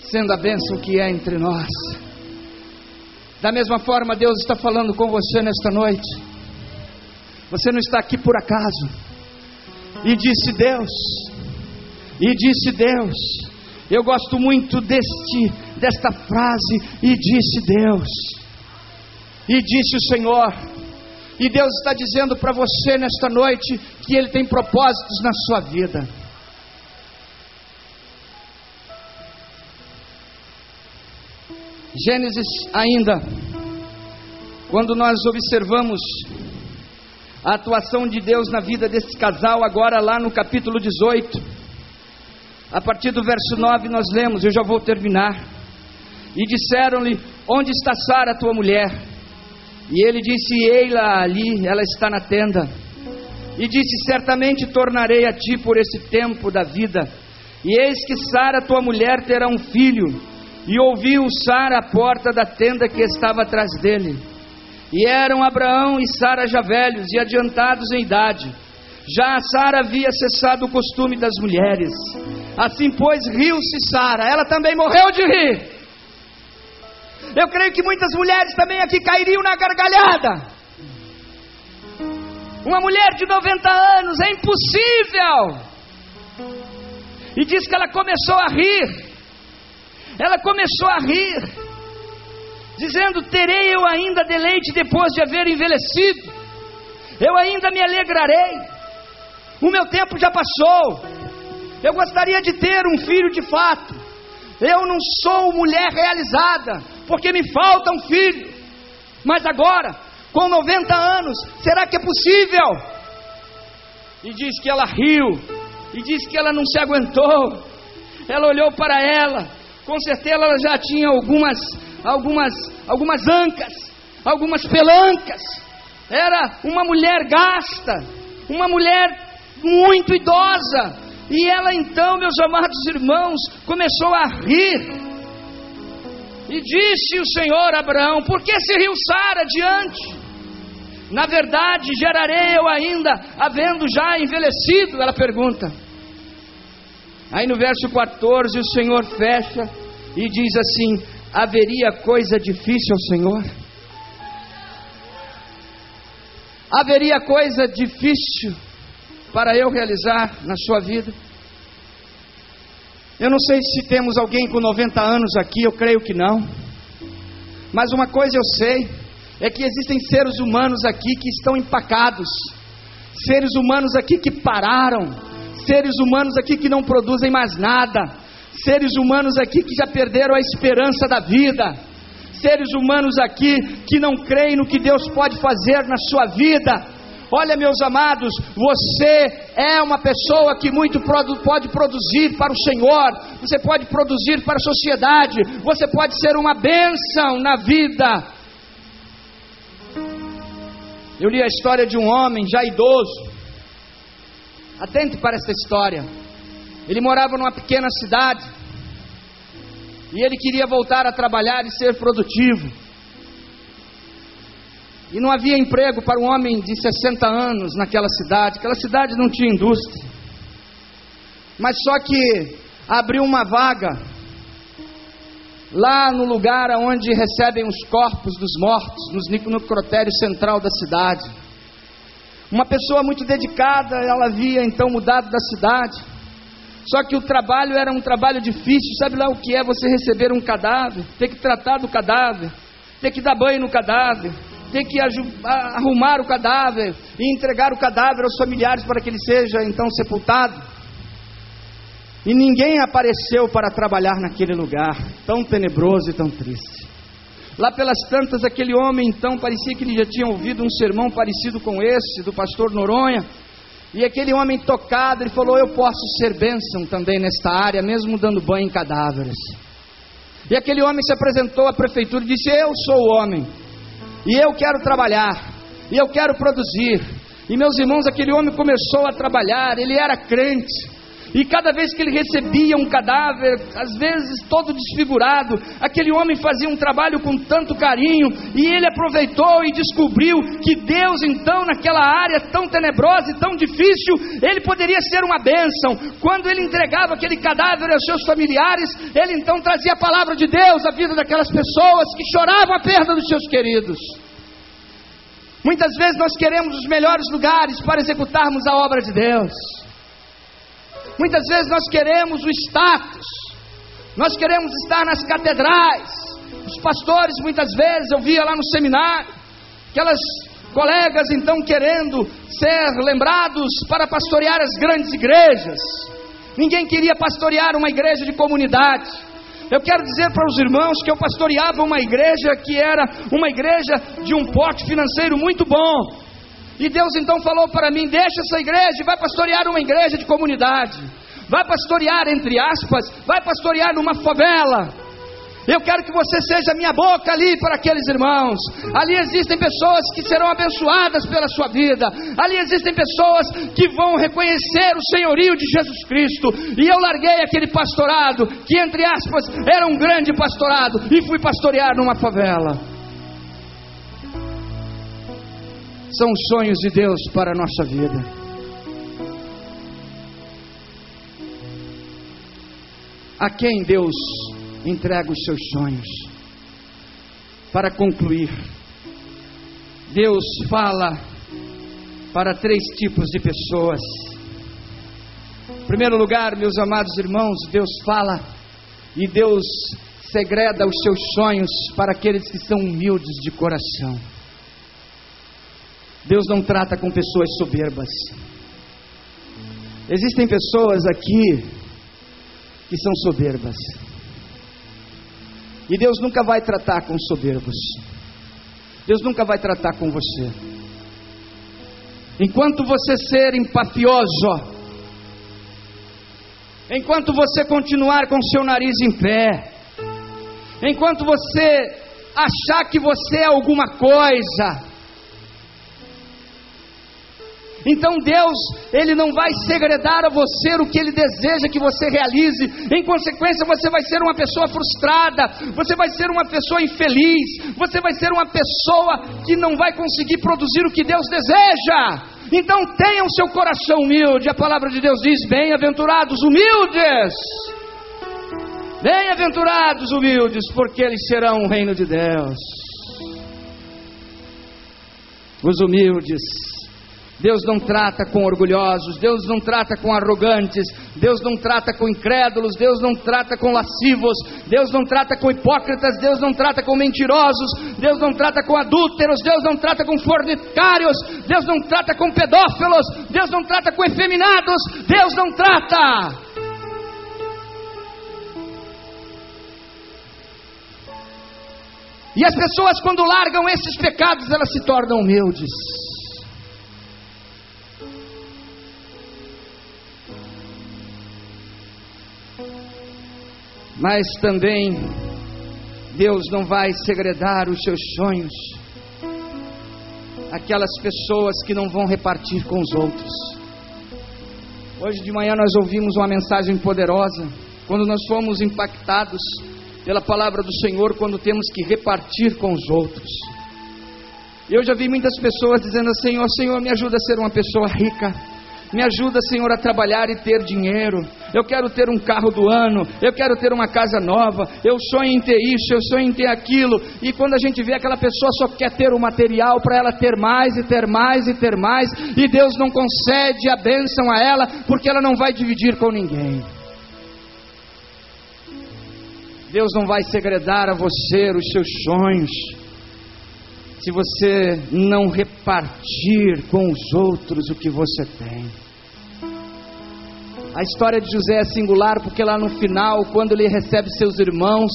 sendo a bênção que é entre nós. Da mesma forma, Deus está falando com você nesta noite. Você não está aqui por acaso. E disse Deus, e disse Deus. Eu gosto muito deste desta frase e disse Deus. E disse o Senhor. E Deus está dizendo para você nesta noite que ele tem propósitos na sua vida. Gênesis ainda, quando nós observamos a atuação de Deus na vida desse casal, agora lá no capítulo 18. A partir do verso 9 nós lemos, eu já vou terminar. E disseram-lhe: Onde está Sara, tua mulher? E ele disse: Ei-la ali, ela está na tenda. E disse: Certamente tornarei a ti por esse tempo da vida. E eis que Sara, tua mulher, terá um filho. E ouviu Sara à porta da tenda que estava atrás dele. E eram Abraão e Sara já velhos e adiantados em idade. Já Sara havia cessado o costume das mulheres. Assim, pois, riu-se Sara. Ela também morreu de rir. Eu creio que muitas mulheres também aqui cairiam na gargalhada. Uma mulher de 90 anos é impossível. E diz que ela começou a rir. Ela começou a rir, dizendo: Terei eu ainda deleite depois de haver envelhecido, eu ainda me alegrarei. O meu tempo já passou. Eu gostaria de ter um filho de fato. Eu não sou mulher realizada, porque me falta um filho. Mas agora, com 90 anos, será que é possível? E diz que ela riu, e diz que ela não se aguentou. Ela olhou para ela, com certeza ela já tinha algumas, algumas, algumas ancas, algumas pelancas. Era uma mulher gasta, uma mulher muito idosa. E ela então, meus amados irmãos, começou a rir. E disse o Senhor Abraão: Por que se riu Sara diante? Na verdade, gerarei eu ainda, havendo já envelhecido? Ela pergunta. Aí no verso 14 o Senhor fecha e diz assim: haveria coisa difícil ao Senhor? Haveria coisa difícil para eu realizar na sua vida? Eu não sei se temos alguém com 90 anos aqui, eu creio que não. Mas uma coisa eu sei, é que existem seres humanos aqui que estão empacados, seres humanos aqui que pararam, seres humanos aqui que não produzem mais nada, seres humanos aqui que já perderam a esperança da vida, seres humanos aqui que não creem no que Deus pode fazer na sua vida. Olha, meus amados, você é uma pessoa que muito pode produzir para o Senhor, você pode produzir para a sociedade, você pode ser uma bênção na vida. Eu li a história de um homem já idoso, Atente para essa história. Ele morava numa pequena cidade e ele queria voltar a trabalhar e ser produtivo. E não havia emprego para um homem de 60 anos naquela cidade. Aquela cidade não tinha indústria. Mas só que abriu uma vaga lá no lugar onde recebem os corpos dos mortos, no necrotério central da cidade. Uma pessoa muito dedicada, ela havia então mudado da cidade. Só que o trabalho era um trabalho difícil. Sabe lá o que é você receber um cadáver, ter que tratar do cadáver, ter que dar banho no cadáver, ter que arrumar o cadáver e entregar o cadáver aos familiares para que ele seja então sepultado. E ninguém apareceu para trabalhar naquele lugar tão tenebroso e tão triste. Lá pelas tantas, aquele homem então parecia que ele já tinha ouvido um sermão parecido com esse, do pastor Noronha. E aquele homem tocado, ele falou: Eu posso ser bênção também nesta área, mesmo dando banho em cadáveres. E aquele homem se apresentou à prefeitura e disse: Eu sou o homem, e eu quero trabalhar, e eu quero produzir. E meus irmãos, aquele homem começou a trabalhar, ele era crente, e cada vez que ele recebia um cadáver, às vezes todo desfigurado, aquele homem fazia um trabalho com tanto carinho, e ele aproveitou e descobriu que Deus, então, naquela área tão tenebrosa e tão difícil, ele poderia ser uma bênção. Quando ele entregava aquele cadáver aos seus familiares, ele então trazia a palavra de Deus à vida daquelas pessoas que choravam a perda dos seus queridos. Muitas vezes nós queremos os melhores lugares para executarmos a obra de Deus. Muitas vezes nós queremos o status, nós queremos estar nas catedrais. Os pastores, muitas vezes, eu via lá no seminário, aquelas colegas então querendo ser lembrados para pastorear as grandes igrejas. Ninguém queria pastorear uma igreja de comunidade. Eu quero dizer para os irmãos que eu pastoreava uma igreja que era uma igreja de um porte financeiro muito bom. E Deus então falou para mim: deixa essa igreja e vai pastorear uma igreja de comunidade. Vai pastorear, entre aspas, vai pastorear numa favela. Eu quero que você seja minha boca ali para aqueles irmãos. Ali existem pessoas que serão abençoadas pela sua vida. Ali existem pessoas que vão reconhecer o senhorio de Jesus Cristo. E eu larguei aquele pastorado, que entre aspas era um grande pastorado, e fui pastorear numa favela. São os sonhos de Deus para a nossa vida. A quem Deus entrega os seus sonhos. Para concluir, Deus fala para três tipos de pessoas. Em primeiro lugar, meus amados irmãos, Deus fala e Deus segreda os seus sonhos para aqueles que são humildes de coração. Deus não trata com pessoas soberbas. Existem pessoas aqui que são soberbas. E Deus nunca vai tratar com soberbos. Deus nunca vai tratar com você. Enquanto você ser empafioso, enquanto você continuar com seu nariz em pé, enquanto você achar que você é alguma coisa, então Deus, Ele não vai segredar a você o que Ele deseja que você realize. Em consequência, você vai ser uma pessoa frustrada, você vai ser uma pessoa infeliz, você vai ser uma pessoa que não vai conseguir produzir o que Deus deseja. Então tenha o seu coração humilde. A palavra de Deus diz: Bem-aventurados humildes. Bem-aventurados humildes, porque eles serão o reino de Deus. Os humildes Deus não trata com orgulhosos, Deus não trata com arrogantes, Deus não trata com incrédulos, Deus não trata com lascivos, Deus não trata com hipócritas, Deus não trata com mentirosos, Deus não trata com adúlteros, Deus não trata com fornicários, Deus não trata com pedófilos, Deus não trata com efeminados, Deus não trata. E as pessoas, quando largam esses pecados, elas se tornam humildes. Mas também Deus não vai segredar os seus sonhos. Aquelas pessoas que não vão repartir com os outros. Hoje de manhã nós ouvimos uma mensagem poderosa, quando nós fomos impactados pela palavra do Senhor, quando temos que repartir com os outros. Eu já vi muitas pessoas dizendo assim: Ó oh, Senhor, me ajuda a ser uma pessoa rica. Me ajuda, Senhor, a trabalhar e ter dinheiro. Eu quero ter um carro do ano. Eu quero ter uma casa nova. Eu sonho em ter isso, eu sonho em ter aquilo. E quando a gente vê aquela pessoa só quer ter o material para ela ter mais e ter mais e ter mais, e Deus não concede a bênção a ela, porque ela não vai dividir com ninguém. Deus não vai segredar a você os seus sonhos se você não repartir com os outros o que você tem. A história de José é singular porque lá no final, quando ele recebe seus irmãos,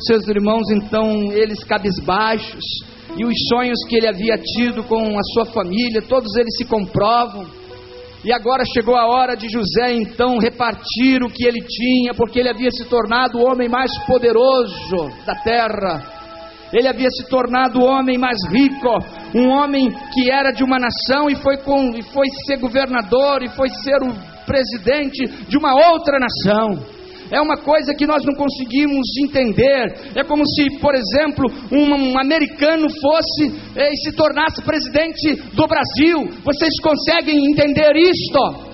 seus irmãos então, eles cabisbaixos, e os sonhos que ele havia tido com a sua família, todos eles se comprovam. E agora chegou a hora de José então repartir o que ele tinha, porque ele havia se tornado o homem mais poderoso da terra ele havia se tornado o homem mais rico, um homem que era de uma nação e foi, com, e foi ser governador e foi ser o presidente de uma outra nação. É uma coisa que nós não conseguimos entender. É como se, por exemplo, um, americano fosse eh, e se tornasse presidente do Brasil. Vocês conseguem entender isto?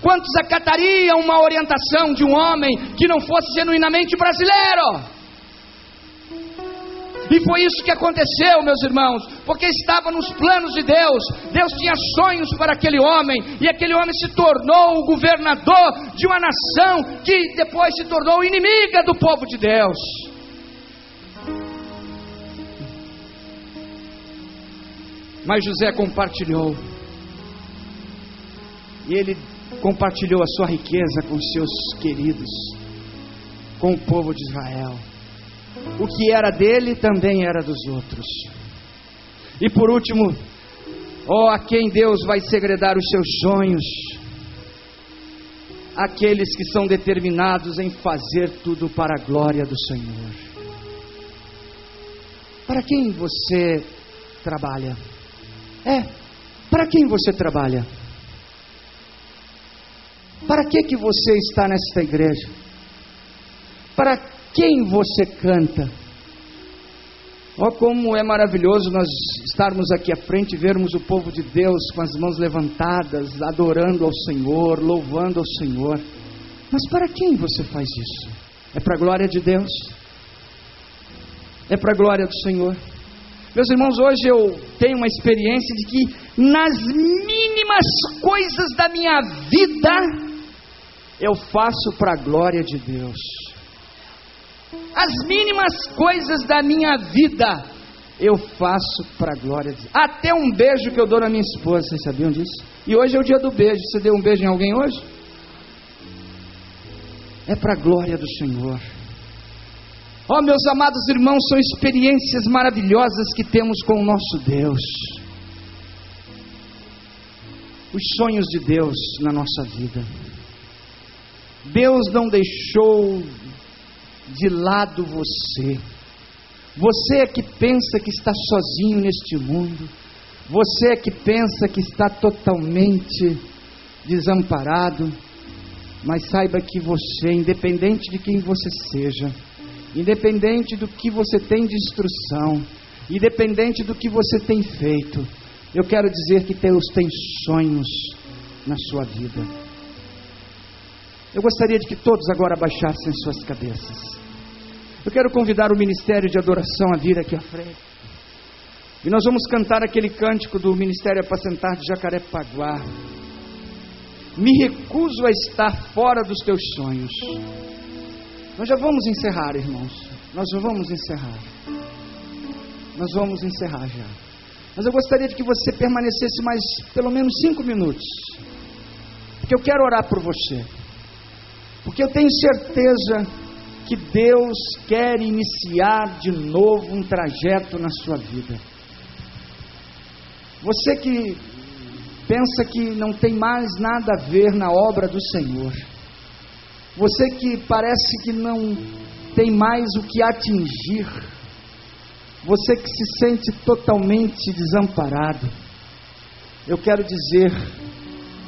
Quantos acatariam uma orientação de um homem que não fosse genuinamente brasileiro? E foi isso que aconteceu, meus irmãos, porque estava nos planos de Deus. Deus tinha sonhos para aquele homem, e aquele homem se tornou o governador de uma nação que depois se tornou inimiga do povo de Deus. Mas José compartilhou, e ele compartilhou a sua riqueza com seus queridos, com o povo de Israel o que era dele também era dos outros. E por último, ó, a quem Deus vai segredar os seus sonhos? Aqueles que são determinados em fazer tudo para a glória do Senhor. Para quem você trabalha? É, para quem você trabalha? Para que que você está nesta igreja? Para quem você canta? Ó, oh, como é maravilhoso nós estarmos aqui à frente e vermos o povo de Deus com as mãos levantadas, adorando ao Senhor, louvando ao Senhor. Mas para quem você faz isso? É para a glória de Deus? É para a glória do Senhor? Meus irmãos, hoje eu tenho uma experiência de que nas mínimas coisas da minha vida eu faço para a glória de Deus. As mínimas coisas da minha vida eu faço para a glória de Deus. Até um beijo que eu dou na minha esposa, vocês sabiam disso? E hoje é o dia do beijo. Você deu um beijo em alguém hoje? É para a glória do Senhor. Oh, meus amados irmãos, são experiências maravilhosas que temos com o nosso Deus. Os sonhos de Deus na nossa vida. Deus não deixou de lado você. Você é que pensa que está sozinho neste mundo. Você é que pensa que está totalmente desamparado. Mas saiba que você, independente de quem você seja, independente do que você tem de instrução, independente do que você tem feito, eu quero dizer que Deus tem sonhos na sua vida. Eu gostaria de que todos agora abaixassem suas cabeças. Eu quero convidar o ministério de adoração a vir aqui à frente. E nós vamos cantar aquele cântico do Ministério Apacentar de Jacarepaguá. Me recuso a estar fora dos teus sonhos. Nós já vamos encerrar, irmãos. Nós já vamos encerrar. Nós vamos encerrar já. Mas eu gostaria de que você permanecesse mais pelo menos cinco minutos. Porque eu quero orar por você. Porque eu tenho certeza que Deus quer iniciar de novo um trajeto na sua vida. Você que pensa que não tem mais nada a ver na obra do Senhor. Você que parece que não tem mais o que atingir. Você que se sente totalmente desamparado. Eu quero dizer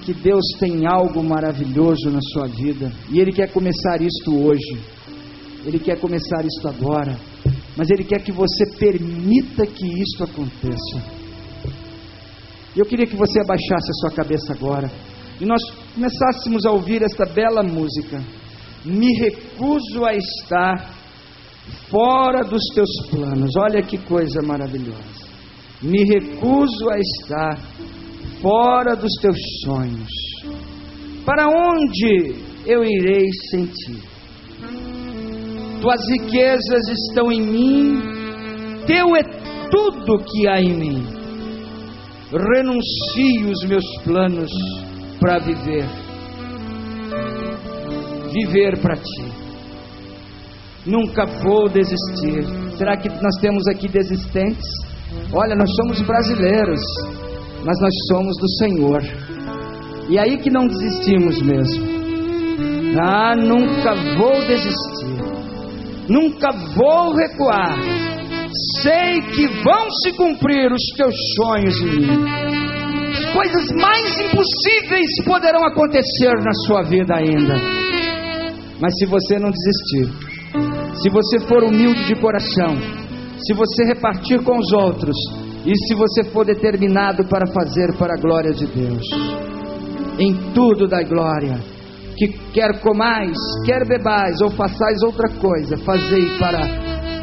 que Deus tem algo maravilhoso na sua vida e Ele quer começar isto hoje. Ele quer começar isto agora, mas Ele quer que você permita que isto aconteça. Eu queria que você abaixasse a sua cabeça agora e nós começássemos a ouvir esta bela música. Me recuso a estar fora dos teus planos. Olha que coisa maravilhosa. Me recuso a estar fora dos teus sonhos. Para onde eu irei sentir? Tuas riquezas estão em mim, teu é tudo que há em mim. Renuncio os meus planos para viver, viver para ti. Nunca vou desistir. Será que nós temos aqui desistentes? Olha, nós somos brasileiros mas nós somos do Senhor. E aí que não desistimos mesmo. Ah, nunca vou desistir. Nunca vou recuar. Sei que vão se cumprir os teus sonhos em mim. As coisas mais impossíveis poderão acontecer na sua vida ainda. Mas se você não desistir, se você for humilde de coração, se você repartir com os outros, e se você for determinado para fazer para a glória de Deus, em tudo da glória, que quer comais, quer bebais ou façais outra coisa, fazei para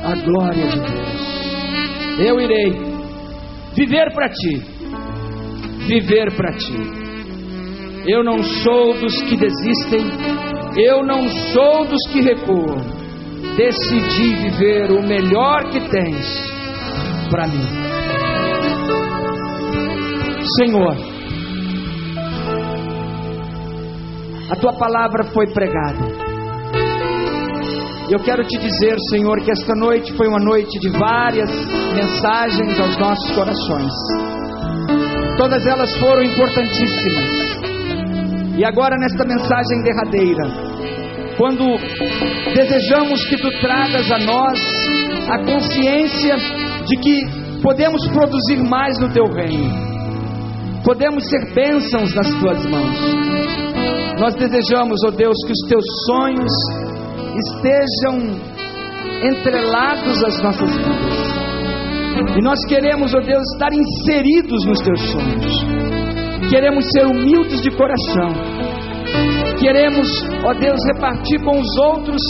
a glória de Deus. Eu irei viver para ti, viver para ti. Eu não sou dos que desistem, eu não sou dos que recuam. Decidi viver o melhor que tens para mim. Senhor, a tua palavra foi pregada. Eu quero te dizer, Senhor, que esta noite foi uma noite de várias mensagens aos nossos corações. Todas elas foram importantíssimas. E agora, nesta mensagem derradeira, quando desejamos que tu tragas a nós a consciência de que podemos produzir mais no teu reino, podemos ser bênçãos nas tuas mãos. Nós desejamos, ó oh Deus, que os teus sonhos estejam entrelados às nossas vidas. E nós queremos, ó oh Deus, estar inseridos nos teus sonhos. Queremos ser humildes de coração. Queremos, ó oh Deus, repartir com os outros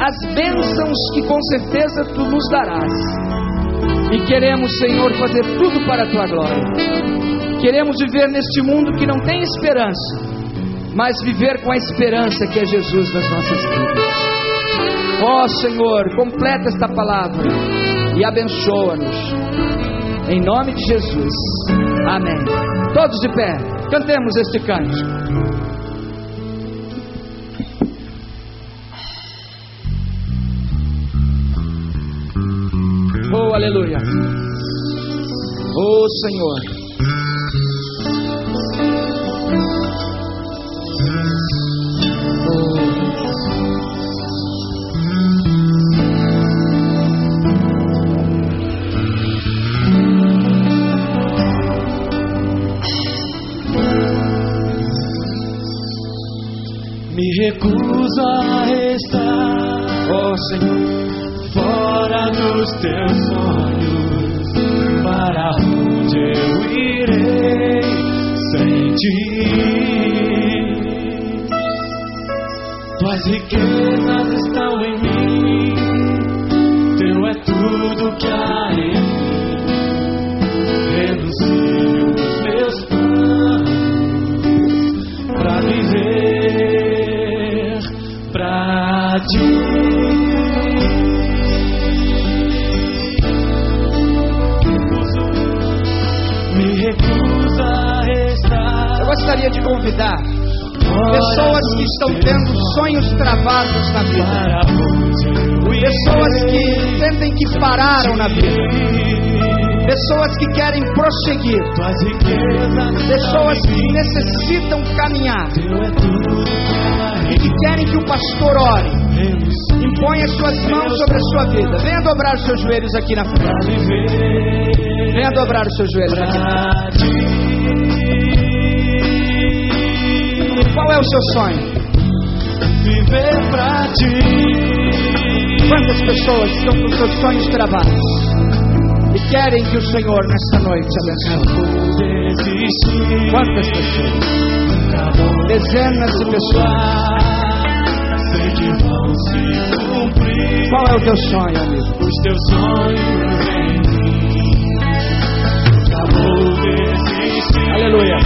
as bênçãos que com certeza tu nos darás. E queremos, Senhor, fazer tudo para a tua glória. Queremos viver neste mundo que não tem esperança, mas viver com a esperança que é Jesus nas nossas vidas. Ó oh, Senhor, completa esta palavra e abençoa-nos. Em nome de Jesus. Amém. Todos de pé, cantemos este cântico. Oh, aleluia. Oh, Senhor. Recuso a estar, oh Senhor, fora dos teus sonhos. Para onde eu irei sem ti? Tuas riquezas estão em mim, teu é tudo que há estar. Eu gostaria de convidar pessoas que estão tendo sonhos travados na vida, pessoas que sentem que pararam na vida, pessoas que querem prosseguir, pessoas que necessitam caminhar é e que querem que o pastor ore. Impõe as suas mãos sobre a sua vida. Venha dobrar os seus joelhos aqui na frente. Venha dobrar os seus joelhos aqui. Qual é o seu sonho? Viver pra ti. Quantas pessoas estão com seus sonhos travados querem que o Senhor nesta noite abençoe? Quantas pessoas? Dezenas de pessoas. Qual é o teu sonho, amigo? Os teus sonhos em mim. Desistir. Aleluia.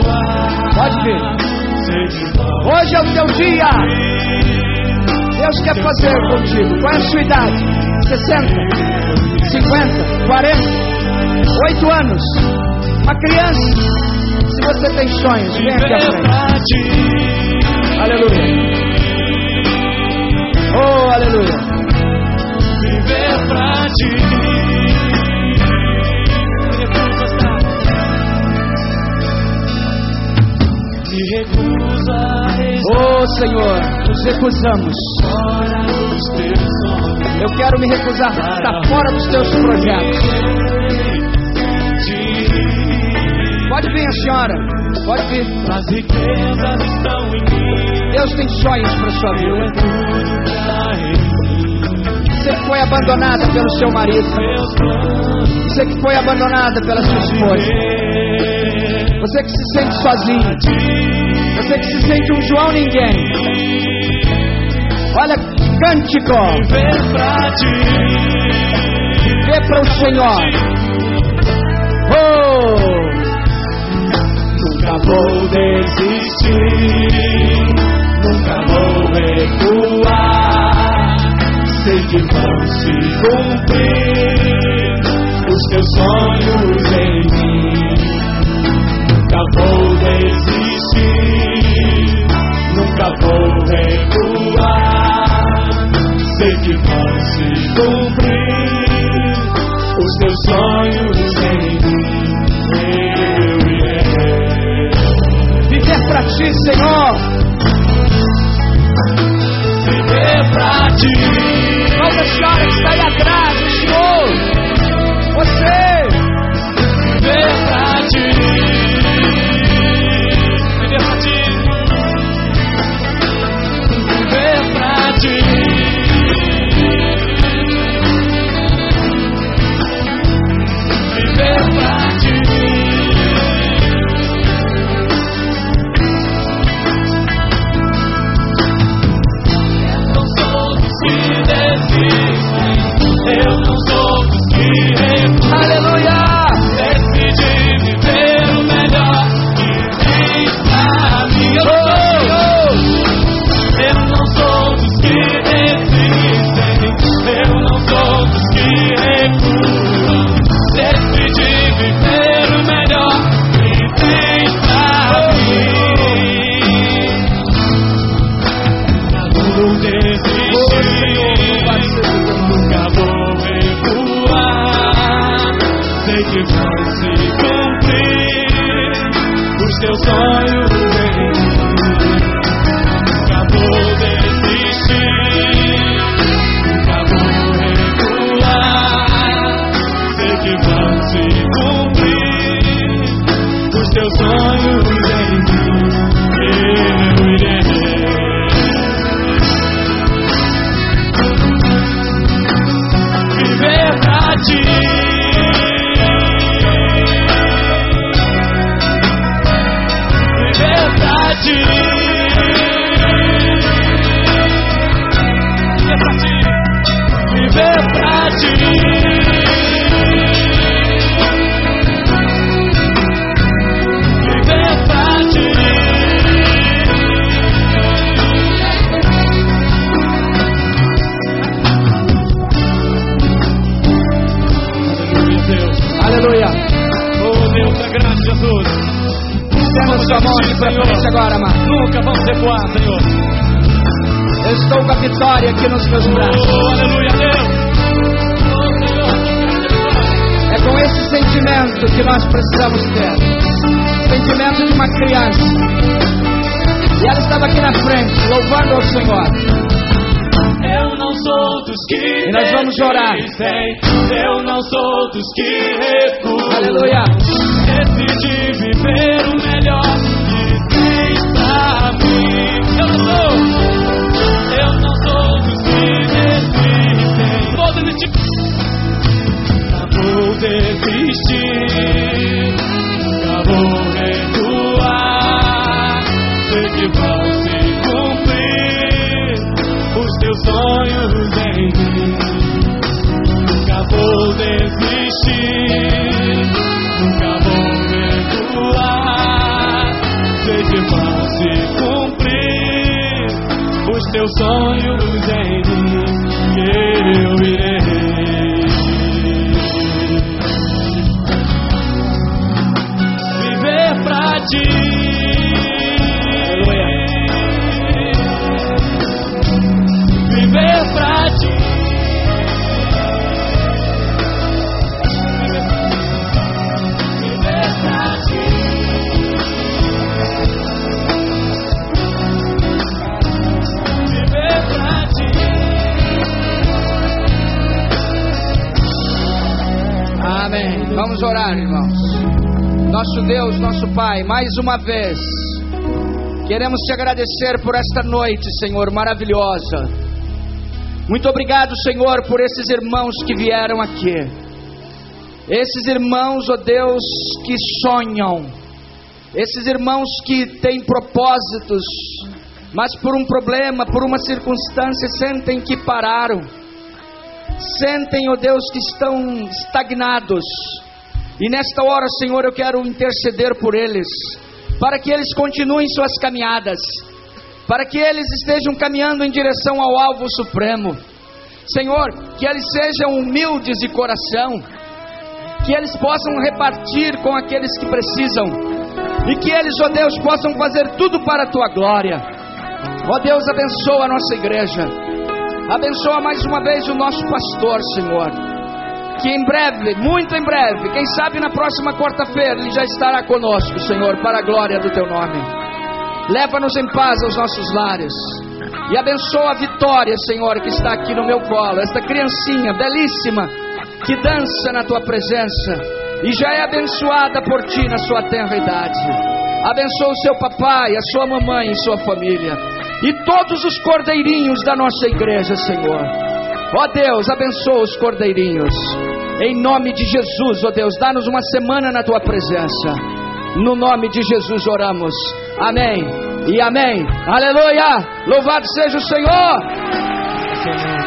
Recuar. Pode vir. Hoje é o teu dia. Deus quer fazer contigo. Qual é a sua idade? 60, 50, 40, 8 anos. Uma criança. Se você tem sonhos, vem aqui à frente. Aleluia. Oh, aleluia. Viver pra ti. Me recusa a Oh, Senhor, nos recusamos. Eu quero me recusar a estar fora dos teus projetos. De Pode vir, a senhora. Pode vir. as riquezas estão em mim. Deus tem sonhos para sua vida. é. Você que foi abandonada pelo seu marido. Planos Você que foi abandonada pela sua esposa. Você que se sente sozinho. Você que se sente um João ninguém. Olha, cântico. Viver pra ti. Vê para o Senhor. Oh, Nunca vou desistir, nunca vou recuar. Sei que vão se cumprir os teus sonhos em mim. Nunca vou desistir, nunca vou recuar que fazes cumprir os teus sonhos em mim. Eu irei viver para ti, Senhor. Viver para ti. Toda senhora que está aí atrás, Senhor. você viver Nosso Deus, nosso Pai, mais uma vez, queremos te agradecer por esta noite, Senhor, maravilhosa. Muito obrigado, Senhor, por esses irmãos que vieram aqui. Esses irmãos, ó Deus, que sonham. Esses irmãos que têm propósitos, mas por um problema, por uma circunstância, sentem que pararam sentem, ó Deus, que estão estagnados. E nesta hora, Senhor, eu quero interceder por eles, para que eles continuem suas caminhadas, para que eles estejam caminhando em direção ao alvo supremo. Senhor, que eles sejam humildes de coração, que eles possam repartir com aqueles que precisam, e que eles, ó Deus, possam fazer tudo para a tua glória. Ó Deus, abençoa a nossa igreja. Abençoa mais uma vez o nosso pastor, Senhor. Que em breve, muito em breve, quem sabe na próxima quarta-feira, ele já estará conosco, Senhor, para a glória do teu nome. Leva-nos em paz aos nossos lares. E abençoa a Vitória, Senhor, que está aqui no meu colo. Esta criancinha belíssima que dança na tua presença e já é abençoada por ti na sua tenra idade. Abençoa o seu papai, a sua mamãe e sua família. E todos os cordeirinhos da nossa igreja, Senhor. Ó Deus, abençoa os cordeirinhos. Em nome de Jesus, ó Deus, dá-nos uma semana na tua presença. No nome de Jesus oramos. Amém. E amém. Aleluia. Louvado seja o Senhor.